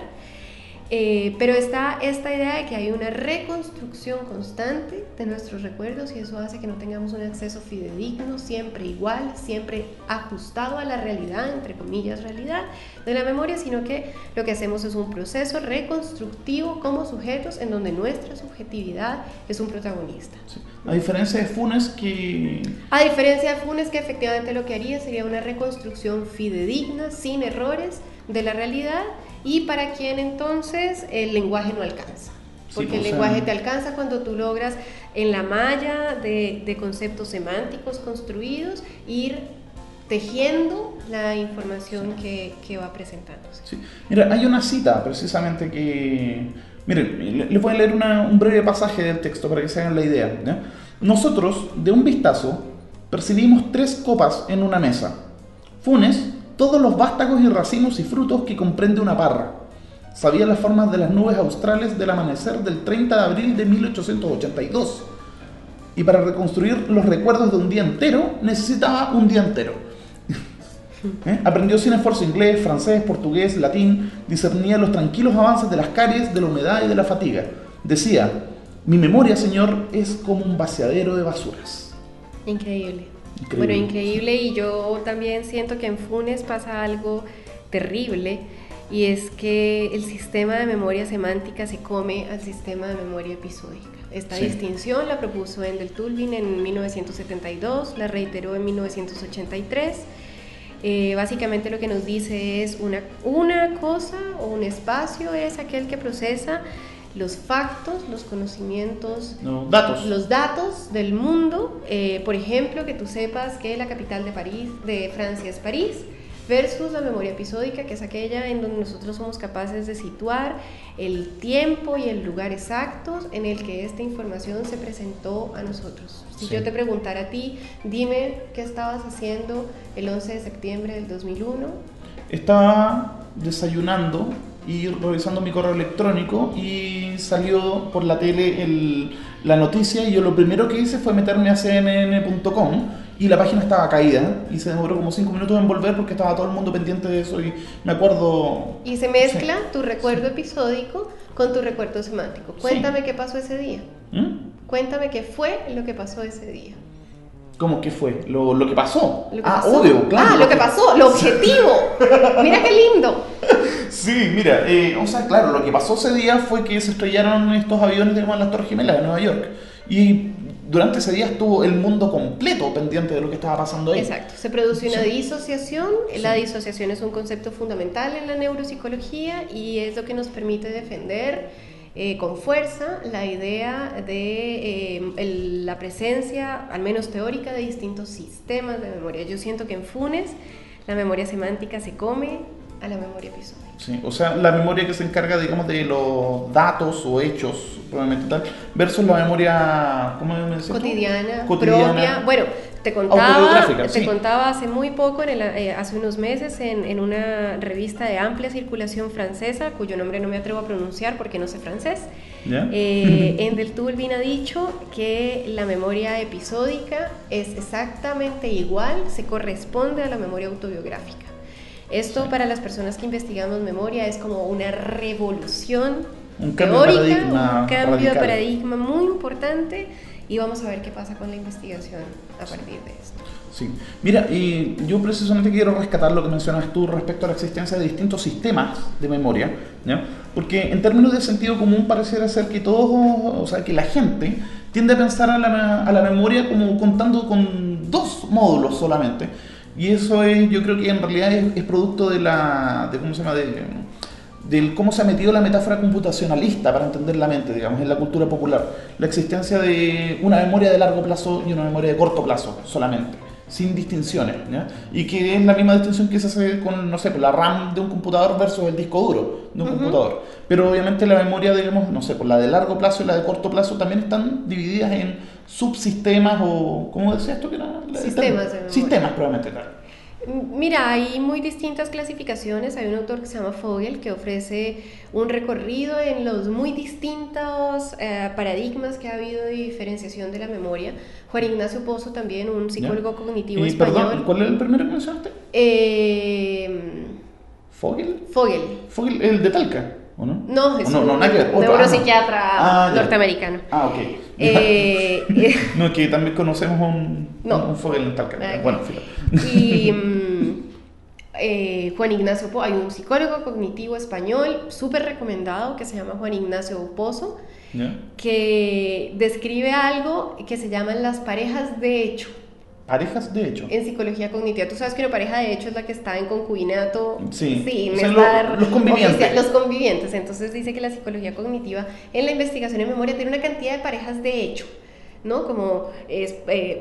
Eh, pero está esta idea de que hay una reconstrucción constante de nuestros recuerdos y eso hace que no tengamos un acceso fidedigno, siempre igual, siempre ajustado a la realidad, entre comillas, realidad de la memoria, sino que lo que hacemos es un proceso reconstructivo como sujetos en donde nuestra subjetividad es un protagonista. A diferencia de Funes que... A diferencia de Funes que efectivamente lo que haría sería una reconstrucción fidedigna, sin errores de la realidad y para quien entonces el lenguaje no alcanza. Porque el lenguaje te alcanza cuando tú logras en la malla de, conceptos semánticos construidos ir tejiendo la información que, va presentándose. Mira, hay una cita precisamente que... Miren, les voy a leer un breve pasaje del texto para que se hagan la idea. Nosotros, de un vistazo, percibimos tres copas en una mesa. Funes todos los vástagos y racimos y frutos que comprende una parra. Sabía las formas de las nubes australes del amanecer del 30 de abril de 1882. Y para reconstruir los recuerdos de un día entero, necesitaba un día entero. ¿Eh? Aprendió sin esfuerzo inglés, francés, portugués, latín, discernía los tranquilos avances de las caries, de la humedad y de la fatiga. Decía, mi memoria, señor, es como un vaciadero de basuras. Increíble. Bueno, increíble y yo también siento que en Funes pasa algo terrible y es que el sistema de memoria semántica se come al sistema de memoria episódica. Esta distinción la propuso Endel Tulvin en 1972, la reiteró en 1983. Eh, básicamente lo que nos dice es una, una cosa o un espacio es aquel que procesa los factos, los conocimientos, datos. los datos del mundo. Eh, por ejemplo, que tú sepas que la capital de París, de Francia es París, versus la memoria episódica, que es aquella en donde nosotros somos capaces de situar el tiempo y el lugar exactos en el que esta información se presentó a nosotros. Si yo te preguntara a ti, dime qué estabas haciendo el 11 de septiembre del 2001. Estaba desayunando y revisando mi correo electrónico y salió por la tele el, la noticia y yo lo primero que hice fue meterme a cnn.com y la página estaba caída y se demoró como cinco minutos en volver porque estaba todo el mundo pendiente de eso y me acuerdo... Y se mezcla tu recuerdo episódico con tu recuerdo semántico. Cuéntame qué pasó ese día. ¿Mm? Cuéntame qué fue lo que pasó ese día. ¿Cómo que fue? Lo, lo que pasó. ah, obvio, claro. Ah, lo, que, pasó, lo objetivo. Mira qué lindo. Sí, mira, eh, o sea, claro, lo que pasó ese día fue que se estrellaron estos aviones de las Torres Gemelas de Nueva York. Y durante ese día estuvo el mundo completo pendiente de lo que estaba pasando ahí. Exacto, se produce una disociación. La disociación es un concepto fundamental en la neuropsicología y es lo que nos permite defender eh, con fuerza la idea de eh, la presencia, al menos teórica, de distintos sistemas de memoria. Yo siento que en Funes la memoria semántica se come a la memoria episódica. Sí, o sea, la memoria que se encarga, digamos, de los datos o hechos, probablemente tal, versus la memoria, ¿cómo me Cotidiana, Cotidiana, propia. Bueno, te contaba, te contaba hace muy poco, en eh, hace unos meses, en, en, una revista de amplia circulación francesa, cuyo nombre no me atrevo a pronunciar porque no sé francés, eh, Endel Turbin ha dicho que la memoria episódica es exactamente igual, se corresponde a la memoria autobiográfica. Esto para las personas que investigamos memoria es como una revolución un teórica, un cambio de paradigma muy importante y vamos a ver qué pasa con la investigación a partir de esto. Sí, mira, y yo precisamente quiero rescatar lo que mencionas tú respecto a la existencia de distintos sistemas de memoria, ¿ya? porque en términos de sentido común pareciera ser que todos, o sea, que la gente tiende a pensar a la, a la memoria como contando con dos módulos solamente, y eso es, yo creo que en realidad es, es producto de la, de, ¿cómo se llama?, de, del cómo se ha metido la metáfora computacionalista para entender la mente, digamos, en la cultura popular. La existencia de una memoria de largo plazo y una memoria de corto plazo solamente, sin distinciones. ¿ya? Y que es la misma distinción que se hace con, no sé, la RAM de un computador versus el disco duro de un computador. Pero obviamente la memoria, digamos, no sé, por la de largo plazo y la de corto plazo también están divididas en subsistemas o, ¿cómo decía esto? Que era? Sistemas. Sistemas, probablemente, claro. Mira, hay muy distintas clasificaciones. Hay un autor que se llama Fogel que ofrece un recorrido en los muy distintos eh, paradigmas que ha habido de diferenciación de la memoria. Juan Ignacio Pozo también, un psicólogo cognitivo Y, español. perdón, ¿cuál es el primero que mencionaste? Eh, ¿Fogel? Fogel. ¿Fogel el de Talca? ¿O no? No, ¿O es no, un no. Otro, neuropsiquiatra ah, norteamericano. Ah, ok. Eh, no, que también conocemos un, No. un Fogel en Talca. Ah, ok. Bueno, filo. Y mm, eh, Juan Ignacio Pozo, hay un psicólogo cognitivo español súper recomendado que se llama Juan Ignacio Pozo, que describe algo que se llaman las parejas de hecho Parejas, de hecho. en psicología cognitiva. Tú sabes que una pareja de hecho es la que está en concubinato. Sí. sin O sea, lo- los convivientes. oficial- los convivientes. Entonces dice que la psicología cognitiva en la investigación en memoria tiene una cantidad de parejas de hecho, ¿no? Como es, eh,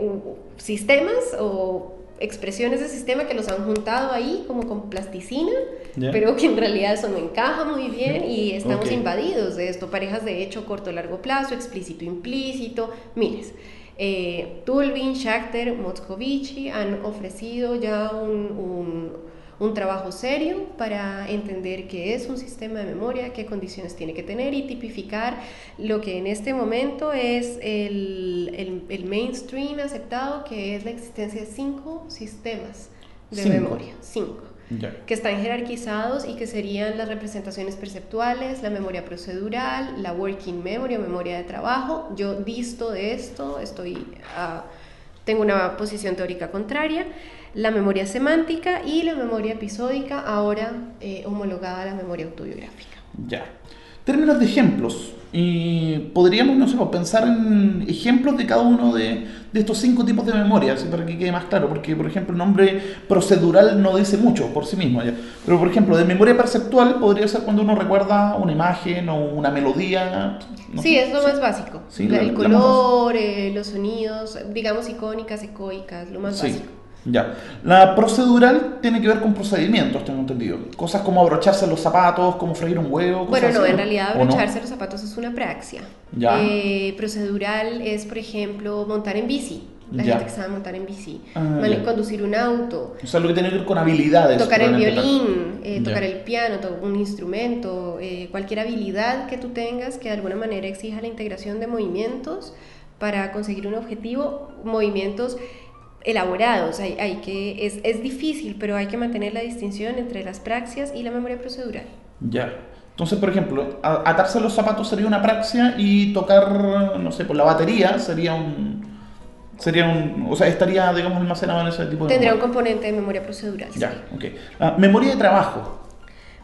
sistemas o expresiones de sistema que los han juntado ahí como con plasticina, Ya. pero que en realidad eso no encaja muy bien y estamos Ok. invadidos de esto. Parejas de hecho corto largo plazo, explícito implícito, miles. Eh, Tulvin, Schachter, Moscovici han ofrecido ya un, un- un trabajo serio para entender qué es un sistema de memoria, qué condiciones tiene que tener y tipificar lo que en este momento es el, el- el mainstream aceptado, que es la existencia de cinco sistemas de Cinco. memoria. Cinco Que están jerarquizados y que serían las representaciones perceptuales, la memoria procedural, la working memory o memoria de trabajo. Yo disto de esto, estoy, ah, tengo una posición teórica contraria. La memoria semántica y la memoria episódica, ahora eh, homologada a la memoria autobiográfica. Ya. Términos de ejemplos. Y podríamos, no sé, pues, pensar en ejemplos de cada uno de, de estos cinco tipos de memoria, así para que quede más claro, porque, por ejemplo, el nombre procedural no dice mucho por sí mismo. Pero, por ejemplo, de memoria perceptual podría ser cuando uno recuerda una imagen o una melodía. no sí, sé, es lo más básico. Sí, la- el la más color, eh, los sonidos, digamos icónicas, ecoicas, lo más Sí, básico. Ya. La procedural tiene que ver con procedimientos, tengo entendido. Cosas como abrocharse los zapatos, como freír un huevo. cosas Bueno, no, así, en realidad abrocharse los zapatos es una praxia. Ya. Eh, procedural es, por ejemplo, montar en bici. La Ya. gente que sabe montar en bici. Ah, conducir un auto. O sea, lo que tiene que ver con habilidades. Tocar el violín, eh, tocar el piano, to- un instrumento, eh, cualquier habilidad que tú tengas que de alguna manera exija la integración de movimientos para conseguir un objetivo, movimientos elaborados. Hay, hay que, es, es difícil, pero hay que mantener la distinción entre las praxias y la memoria procedural. Ya. Entonces, por ejemplo, a- atarse los zapatos sería una praxia y tocar, no sé, por la batería sería un. Sería un. O sea, estaría, digamos, almacenado en ese tipo de. Tendría un componente de memoria procedural. sí. Ya, ok. Ah, memoria de trabajo.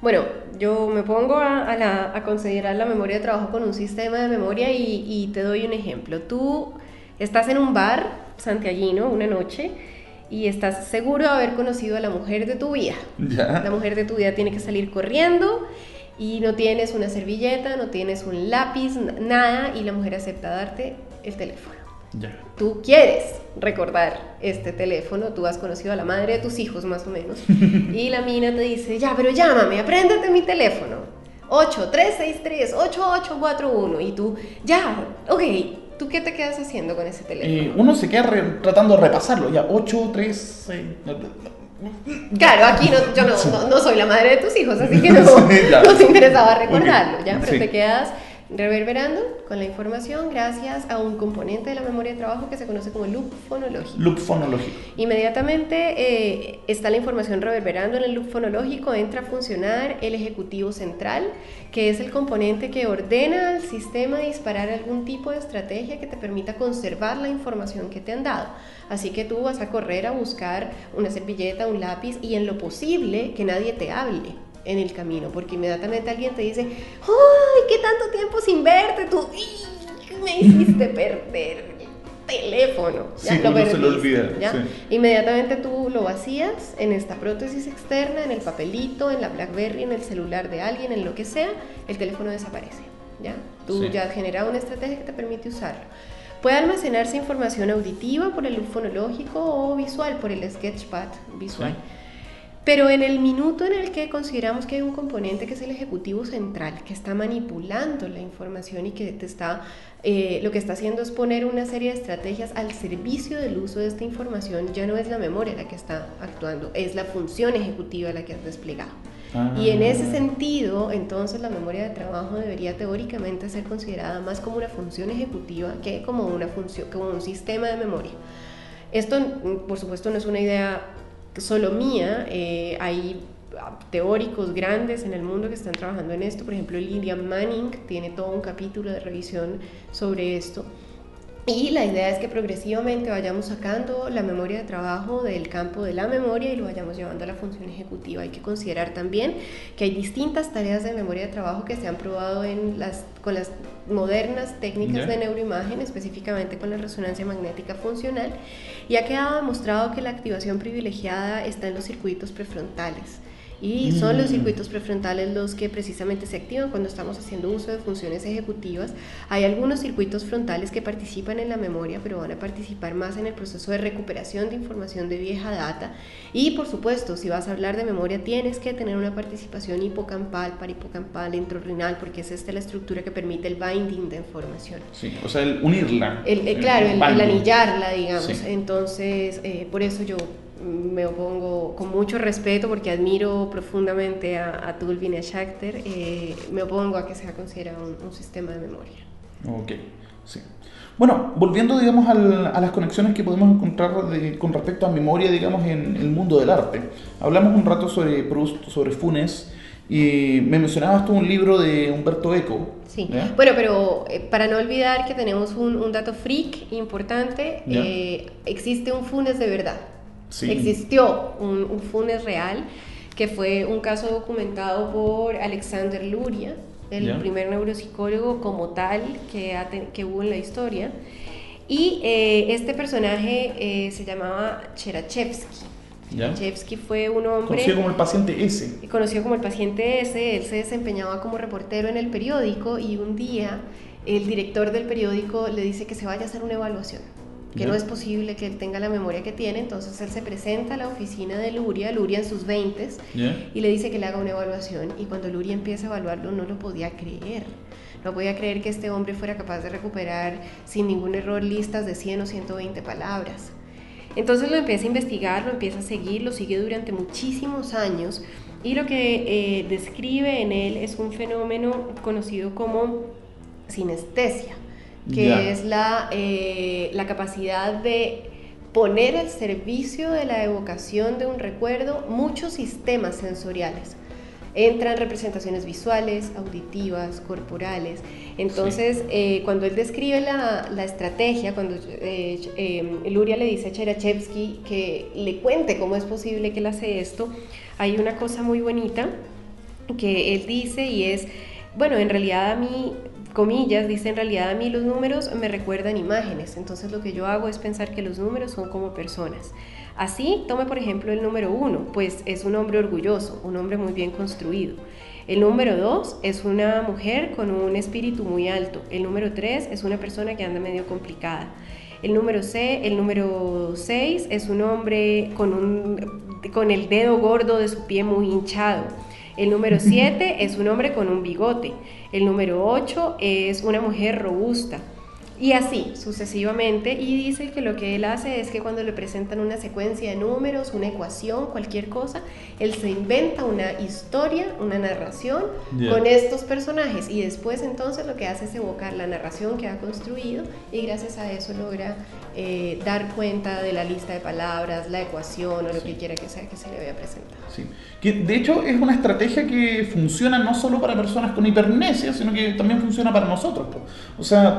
Bueno, yo me pongo a, a la- a considerar la memoria de trabajo con un sistema de memoria y, y te doy un ejemplo. Tú estás en un bar santiaguino una noche y estás seguro de haber conocido a la mujer de tu vida. La mujer de tu vida tiene que salir corriendo y no tienes una servilleta, no tienes un lápiz, nada, y la mujer acepta darte el teléfono. Ya. Tú quieres recordar este teléfono, tú has conocido a la madre de tus hijos más o menos, y la mina te dice, ya, pero llámame, apréndete mi teléfono. 8363-8841, y tú, ya, ok, ¿tú qué te quedas haciendo con ese teléfono? Eh, uno se queda re- tratando de repasarlo. Ya, 8, 3, 6. Claro, aquí no, yo no, no, no soy la madre de tus hijos, así que no, Sí, ya. no te interesaba recordarlo, ¿ya? Pero Sí. te quedas reverberando con la información gracias a un componente de la memoria de trabajo que se conoce como loop fonológico. Loop fonológico. Inmediatamente eh, está la información reverberando en el loop fonológico, entra a funcionar el ejecutivo central, que es el componente que ordena al sistema disparar algún tipo de estrategia que te permita conservar la información que te han dado. Así que tú vas a correr a buscar una servilleta, un lápiz y en lo posible que nadie te hable en el camino, porque inmediatamente alguien te dice, ¡ay, qué tanto tiempo sin verte! Tú, me hiciste perder el teléfono. Ya, sí, lo se lo olvida. Inmediatamente tú lo vacías en esta prótesis externa, en el papelito, en la BlackBerry, en el celular de alguien, en lo que sea, el teléfono desaparece. ¿ya? Tú ya has generado una estrategia que te permite usarlo. Puede almacenarse información auditiva por el fonológico o visual por el sketchpad visual. Pero en el minuto en el que consideramos que hay un componente que es el ejecutivo central, que está manipulando la información y que te está, eh, lo que está haciendo es poner una serie de estrategias al servicio del uso de esta información, ya no es la memoria la que está actuando, es la función ejecutiva la que has desplegado. Y en ese ah. sentido, entonces la memoria de trabajo debería teóricamente ser considerada más como una función ejecutiva que como una función, como un sistema de memoria. Esto, por supuesto, no es una idea solo mía, eh, hay teóricos grandes en el mundo que están trabajando en esto, por ejemplo Lillian Manning tiene todo un capítulo de revisión sobre esto. Y la idea es que progresivamente vayamos sacando la memoria de trabajo del campo de la memoria y lo vayamos llevando a la función ejecutiva. Hay que considerar también que hay distintas tareas de memoria de trabajo que se han probado en las, con las modernas técnicas de neuroimagen, específicamente con la resonancia magnética funcional, y ha quedado demostrado que la activación privilegiada está en los circuitos prefrontales. Y son los mm. circuitos prefrontales los que precisamente se activan cuando estamos haciendo uso de funciones ejecutivas. Hay algunos circuitos frontales que participan en la memoria, pero van a participar más en el proceso de recuperación de información de vieja data. Y por supuesto, si vas a hablar de memoria, tienes que tener una participación hipocampal, paripocampal, entorrinal, porque es esta la estructura que permite el binding de información. Sí, o sea, el unirla. El, eh, claro, el, anillarla, digamos. Entonces, eh, por eso yo me opongo con mucho respeto porque admiro profundamente a, a Tulvin y a Schachter, eh, me opongo a que sea considerado un, sistema de memoria. Ok, sí. Bueno, volviendo, digamos, al, a las conexiones que podemos encontrar con respecto a memoria, digamos, en el mundo del arte. Hablamos un rato sobre Proust, sobre Funes, y me mencionabas tú un libro de Humberto Eco. Sí, bueno, pero eh, para no olvidar que tenemos un, un dato freak importante, eh, existe un Funes de verdad. Existió un, Funes real, que fue un caso documentado por Alexander Luria, el primer neuropsicólogo como tal que, que hubo en la historia. Y eh, este personaje eh, se llamaba Cherachevsky. Cherachevsky fue un hombre... Conocido como el paciente S. Conocido como el paciente S. Él se desempeñaba como reportero en el periódico y un día el director del periódico le dice que se vaya a hacer una evaluación que no es posible que él tenga la memoria que tiene, entonces él se presenta a la oficina de Luria, Luria en sus 20 y le dice que le haga una evaluación y cuando Luria empieza a evaluarlo no lo podía creer. No podía creer que este hombre fuera capaz de recuperar sin ningún error listas de 100 o 120 palabras. Entonces lo empieza a investigar, lo empieza a seguir, lo sigue durante muchísimos años y lo que eh, describe en él es un fenómeno conocido como sinestesia que es la, eh, la capacidad de poner al servicio de la evocación de un recuerdo muchos sistemas sensoriales. Entran representaciones visuales, auditivas, corporales. Entonces, eh, cuando él describe la, la estrategia, cuando eh, eh, Luria le dice a Cherachevsky que le cuente cómo es posible que él hace esto, hay una cosa muy bonita que él dice y es, bueno, en realidad a mí comillas, dice en realidad a mí los números me recuerdan imágenes, entonces lo que yo hago es pensar que los números son como personas. Así, tome por ejemplo el número uno, pues es un hombre orgulloso, un hombre muy bien construido. El número dos es una mujer con un espíritu muy alto. El número tres es una persona que anda medio complicada. El número C, el número 6 es un hombre con, un, con el dedo gordo de su pie muy hinchado. El número 7 es un hombre con un bigote. El número 8 es una mujer robusta. Y así, sucesivamente. Y dice que lo que él hace es que cuando le presentan una secuencia de números, una ecuación, cualquier cosa, él se inventa una historia, una narración con estos personajes. Y después entonces lo que hace es evocar la narración que ha construido y gracias a eso logra eh, dar cuenta de la lista de palabras, la ecuación o lo que quiera que sea que se le vaya a presentar. Sí. Que de hecho es una estrategia que funciona no solo para personas con hipermnesia, sino que también funciona para nosotros. O sea,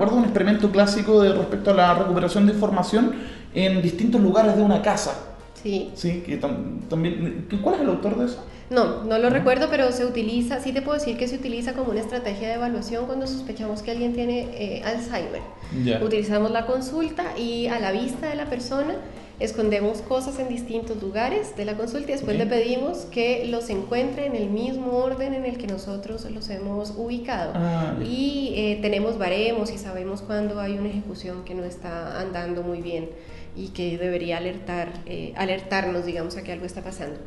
recuerdo un experimento clásico de respecto a la recuperación de información en distintos lugares de una casa. Sí. Sí, que tam- también. ¿Cuál es el autor de eso? No, no lo recuerdo, pero se utiliza, sí te puedo decir que se utiliza como una estrategia de evaluación cuando sospechamos que alguien tiene eh, Alzheimer. Utilizamos la consulta y a la vista de la persona escondemos cosas en distintos lugares de la consulta y después le pedimos que los encuentre en el mismo orden en el que nosotros los hemos ubicado. Ah, y eh, tenemos baremos y sabemos cuando hay una ejecución que no está andando muy bien y que debería alertar, eh, alertarnos, digamos, a que algo está pasando.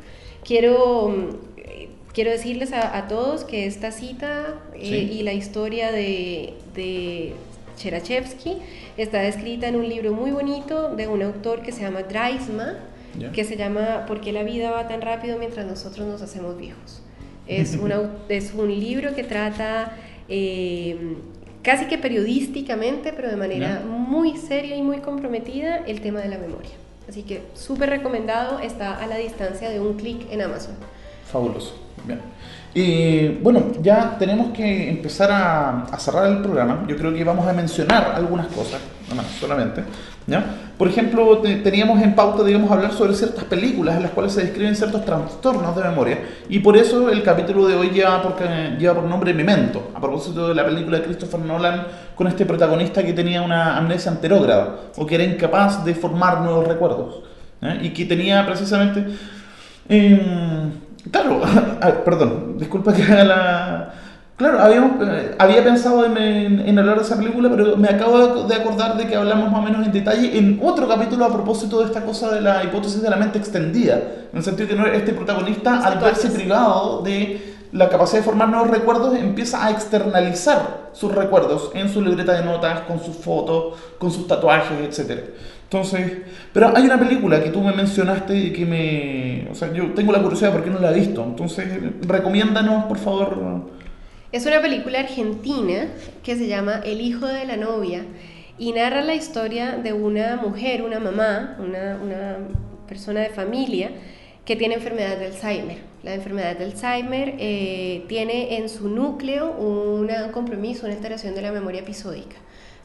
Quiero, mm, eh, quiero decirles a, a todos que esta cita eh, Sí. y la historia de, de Cherachevsky está descrita en un libro muy bonito de un autor que se llama Dreisma, Ya. que se llama ¿Por qué la vida va tan rápido mientras nosotros nos hacemos viejos? Es, un au- es un libro que trata eh, casi que periodísticamente, pero de manera muy seria y muy comprometida, el tema de la memoria. Así que súper recomendado, está a la distancia de un clic en Amazon. Fabuloso. Bien. Y bueno, ya tenemos que empezar a, a cerrar el programa. Yo creo que vamos a mencionar algunas cosas, no más, solamente. Por ejemplo, te- teníamos en pauta, digamos, hablar sobre ciertas películas en las cuales se describen ciertos trastornos de memoria. Y por eso el capítulo de hoy lleva por, nombre Memento, a propósito de la película de Christopher Nolan con este protagonista que tenía una amnesia anterógrada o que era incapaz de formar nuevos recuerdos. Y que tenía precisamente Em, claro, ah, perdón, disculpa que haga la... Claro, habíamos, eh, había pensado en, en- en hablar de esa película, pero me acabo de acordar de que hablamos más o menos en detalle en otro capítulo a propósito de esta cosa de la hipótesis de la mente extendida. En el sentido que no- este protagonista, al verse privado de la capacidad de formar nuevos recuerdos, empieza a externalizar sus recuerdos en su libreta de notas, con sus fotos, con sus tatuajes, etc. Entonces, pero hay una película que tú me mencionaste y que me... O sea, yo tengo la curiosidad porque no la he visto. Entonces, recomiéndanos, por favor. Es una película argentina que se llama El hijo de la novia y narra la historia de una mujer, una mamá, una, una persona de familia que tiene enfermedad de Alzheimer. La enfermedad de Alzheimer eh, tiene en su núcleo una- un compromiso, una alteración de la memoria episódica.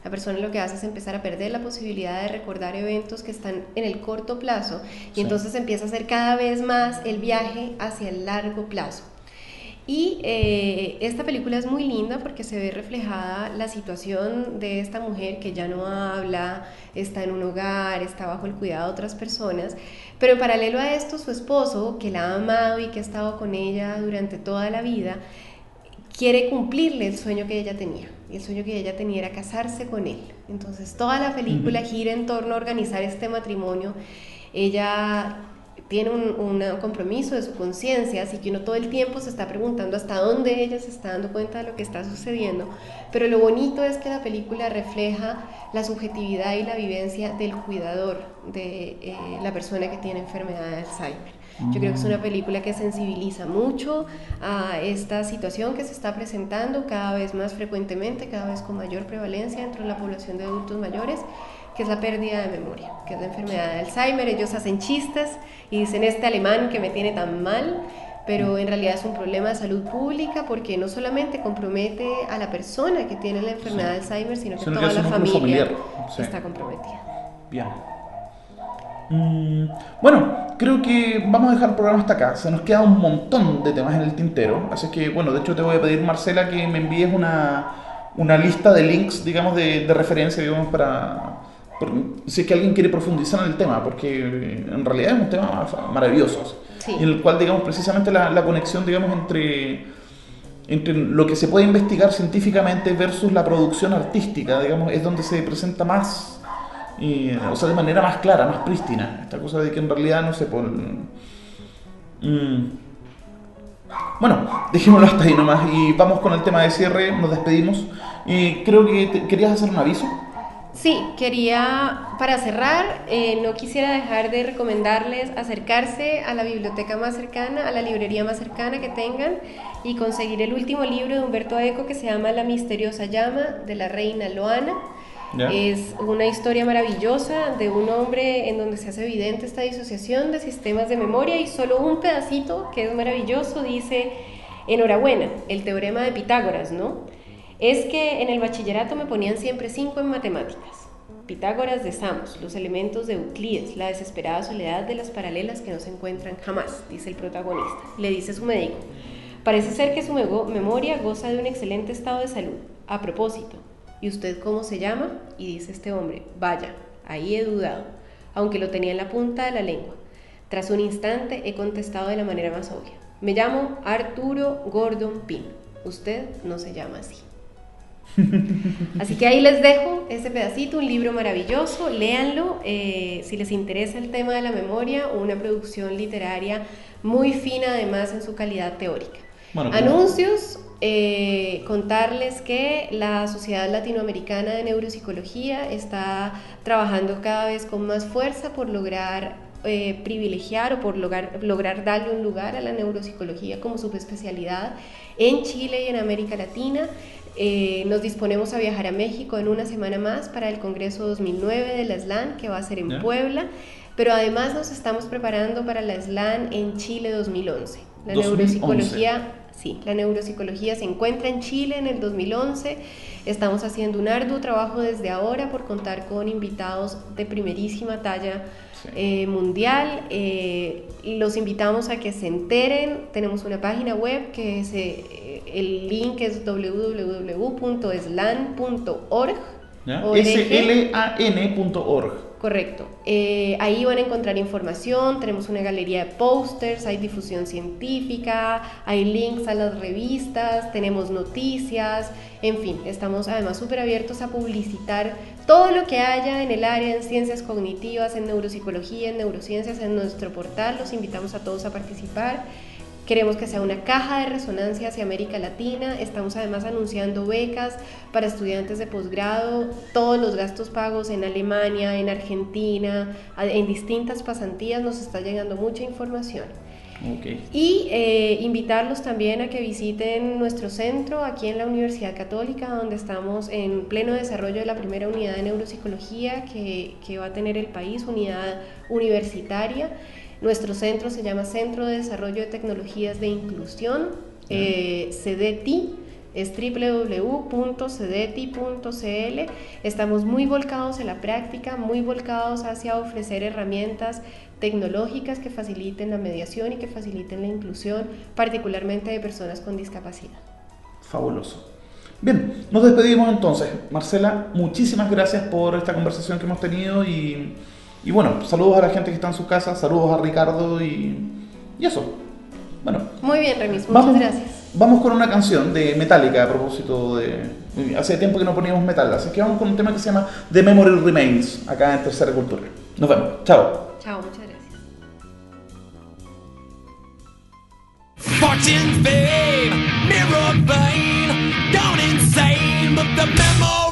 La persona lo que hace es empezar a perder la posibilidad de recordar eventos que están en el corto plazo y Sí. entonces empieza a hacer cada vez más el viaje hacia el largo plazo. Y eh, esta película es muy linda porque se ve reflejada la situación de esta mujer que ya no habla, está en un hogar, está bajo el cuidado de otras personas, pero en paralelo a esto su esposo, que la ha amado y que ha estado con ella durante toda la vida, quiere cumplirle el sueño que ella tenía. Y el sueño que ella tenía era casarse con él. Entonces toda la película gira en torno a organizar este matrimonio. Ella tiene un, un compromiso de su conciencia, así que uno todo el tiempo se está preguntando hasta dónde ella se está dando cuenta de lo que está sucediendo. Pero lo bonito es que la película refleja la subjetividad y la vivencia del cuidador, de eh, la persona que tiene enfermedad de Alzheimer. Yo creo que es una película que sensibiliza mucho a esta situación que se está presentando cada vez más frecuentemente, cada vez con mayor prevalencia dentro de la población de adultos mayores, que es la pérdida de memoria, que es la enfermedad de Alzheimer. Ellos hacen chistes y dicen este alemán que me tiene tan mal, pero en realidad es un problema de salud pública porque no solamente compromete a la persona que tiene la enfermedad de Alzheimer, sino que Sino que toda es la familia sí. está comprometida. Bien. Mm, bueno, creo que vamos a dejar el programa hasta acá. Se nos queda un montón de temas en el tintero. Así que, bueno, de hecho te voy a pedir, Marcela, que me envíes una, una lista de links, digamos, de, de referencia, digamos, para... si es que alguien quiere profundizar en el tema, porque en realidad es un tema maravilloso. Sí. En el cual, digamos, precisamente la, la conexión, digamos, entre, entre lo que se puede investigar científicamente versus la producción artística, digamos, es donde se presenta más y, o sea, de manera más clara, más prístina. Esta cosa de que en realidad, no sé, por... mm, Bueno, dejémoslo hasta ahí nomás y vamos con el tema de cierre, nos despedimos. Y creo que te- querías hacer un aviso. Sí, quería, para cerrar, eh, no quisiera dejar de recomendarles acercarse a la biblioteca más cercana, a la librería más cercana que tengan y conseguir el último libro de Humberto Eco que se llama La misteriosa llama de la reina Loana. Es una historia maravillosa de un hombre en donde se hace evidente esta disociación de sistemas de memoria y solo un pedacito que es maravilloso dice, enhorabuena, el teorema de Pitágoras, ¿no? Es que en el bachillerato me ponían siempre cinco en matemáticas. Pitágoras de Samos, los elementos de Euclides, la desesperada soledad de las paralelas que no se encuentran jamás, dice el protagonista. Le dice su médico. Parece ser que su memoria goza de un excelente estado de salud. A propósito, ¿y usted cómo se llama? Y dice este hombre, vaya, ahí he dudado, aunque lo tenía en la punta de la lengua. Tras un instante he contestado de la manera más obvia. Me llamo Arturo Gordon Pym. Usted no se llama así. Así que ahí les dejo ese pedacito, un libro maravilloso, léanlo eh, si les interesa el tema de la memoria, una producción literaria muy fina además en su calidad teórica. Bueno, Anuncios, eh, contarles que la Sociedad Latinoamericana de Neuropsicología está trabajando cada vez con más fuerza por lograr eh, privilegiar o por lograr, lograr darle un lugar a la neuropsicología como subespecialidad en Chile y en América Latina. Eh, nos disponemos a viajar a México en una semana más para el Congreso 2009 de la SLAN, que va a ser en Ya. Puebla, pero además nos estamos preparando para la SLAN en Chile 2011. La 2011. neuropsicología, sí, la neuropsicología se encuentra en Chile en el 2011. Estamos haciendo un arduo trabajo desde ahora por contar con invitados de primerísima talla Sí. eh, mundial. Eh, los invitamos a que se enteren. Tenemos una página web que es, eh, el link es www.slan.org. Slan.org. Correcto. Eh, ahí van a encontrar información, tenemos una galería de pósters, hay difusión científica, hay links a las revistas, tenemos noticias, en fin, estamos además súper abiertos a publicitar todo lo que haya en el área en ciencias cognitivas, en neuropsicología, en neurociencias, en nuestro portal. Los invitamos a todos a participar. Queremos que sea una caja de resonancia hacia América Latina. Estamos además anunciando becas para estudiantes de posgrado, todos los gastos pagos en Alemania, en Argentina, en distintas pasantías. Nos está llegando mucha información. Ok. Y eh, invitarlos también a que visiten nuestro centro aquí en la Universidad Católica, donde estamos en pleno desarrollo de la primera unidad de neuropsicología que, que va a tener el país, unidad universitaria. Nuestro centro se llama Centro de Desarrollo de Tecnologías de Inclusión, eh, CDTI. Es www.cedeti.cl. Estamos muy volcados en la práctica, muy volcados hacia ofrecer herramientas tecnológicas que faciliten la mediación y que faciliten la inclusión, particularmente de personas con discapacidad. Fabuloso. Bien, nos despedimos entonces. Marcela, muchísimas gracias por esta conversación que hemos tenido y, y bueno, saludos a la gente que está en su casa, saludos a Ricardo y, y eso. Bueno, Muy bien, Remis, muchas vamos, gracias. vamos con una canción de Metallica a propósito de... Hace tiempo que no poníamos metal, así que vamos con un tema que se llama The Memory Remains, acá en Tercera Cultura. Nos vemos, chao. Chao, muchas gracias. Fortune, fame, mirror vein, gone insane, but the memory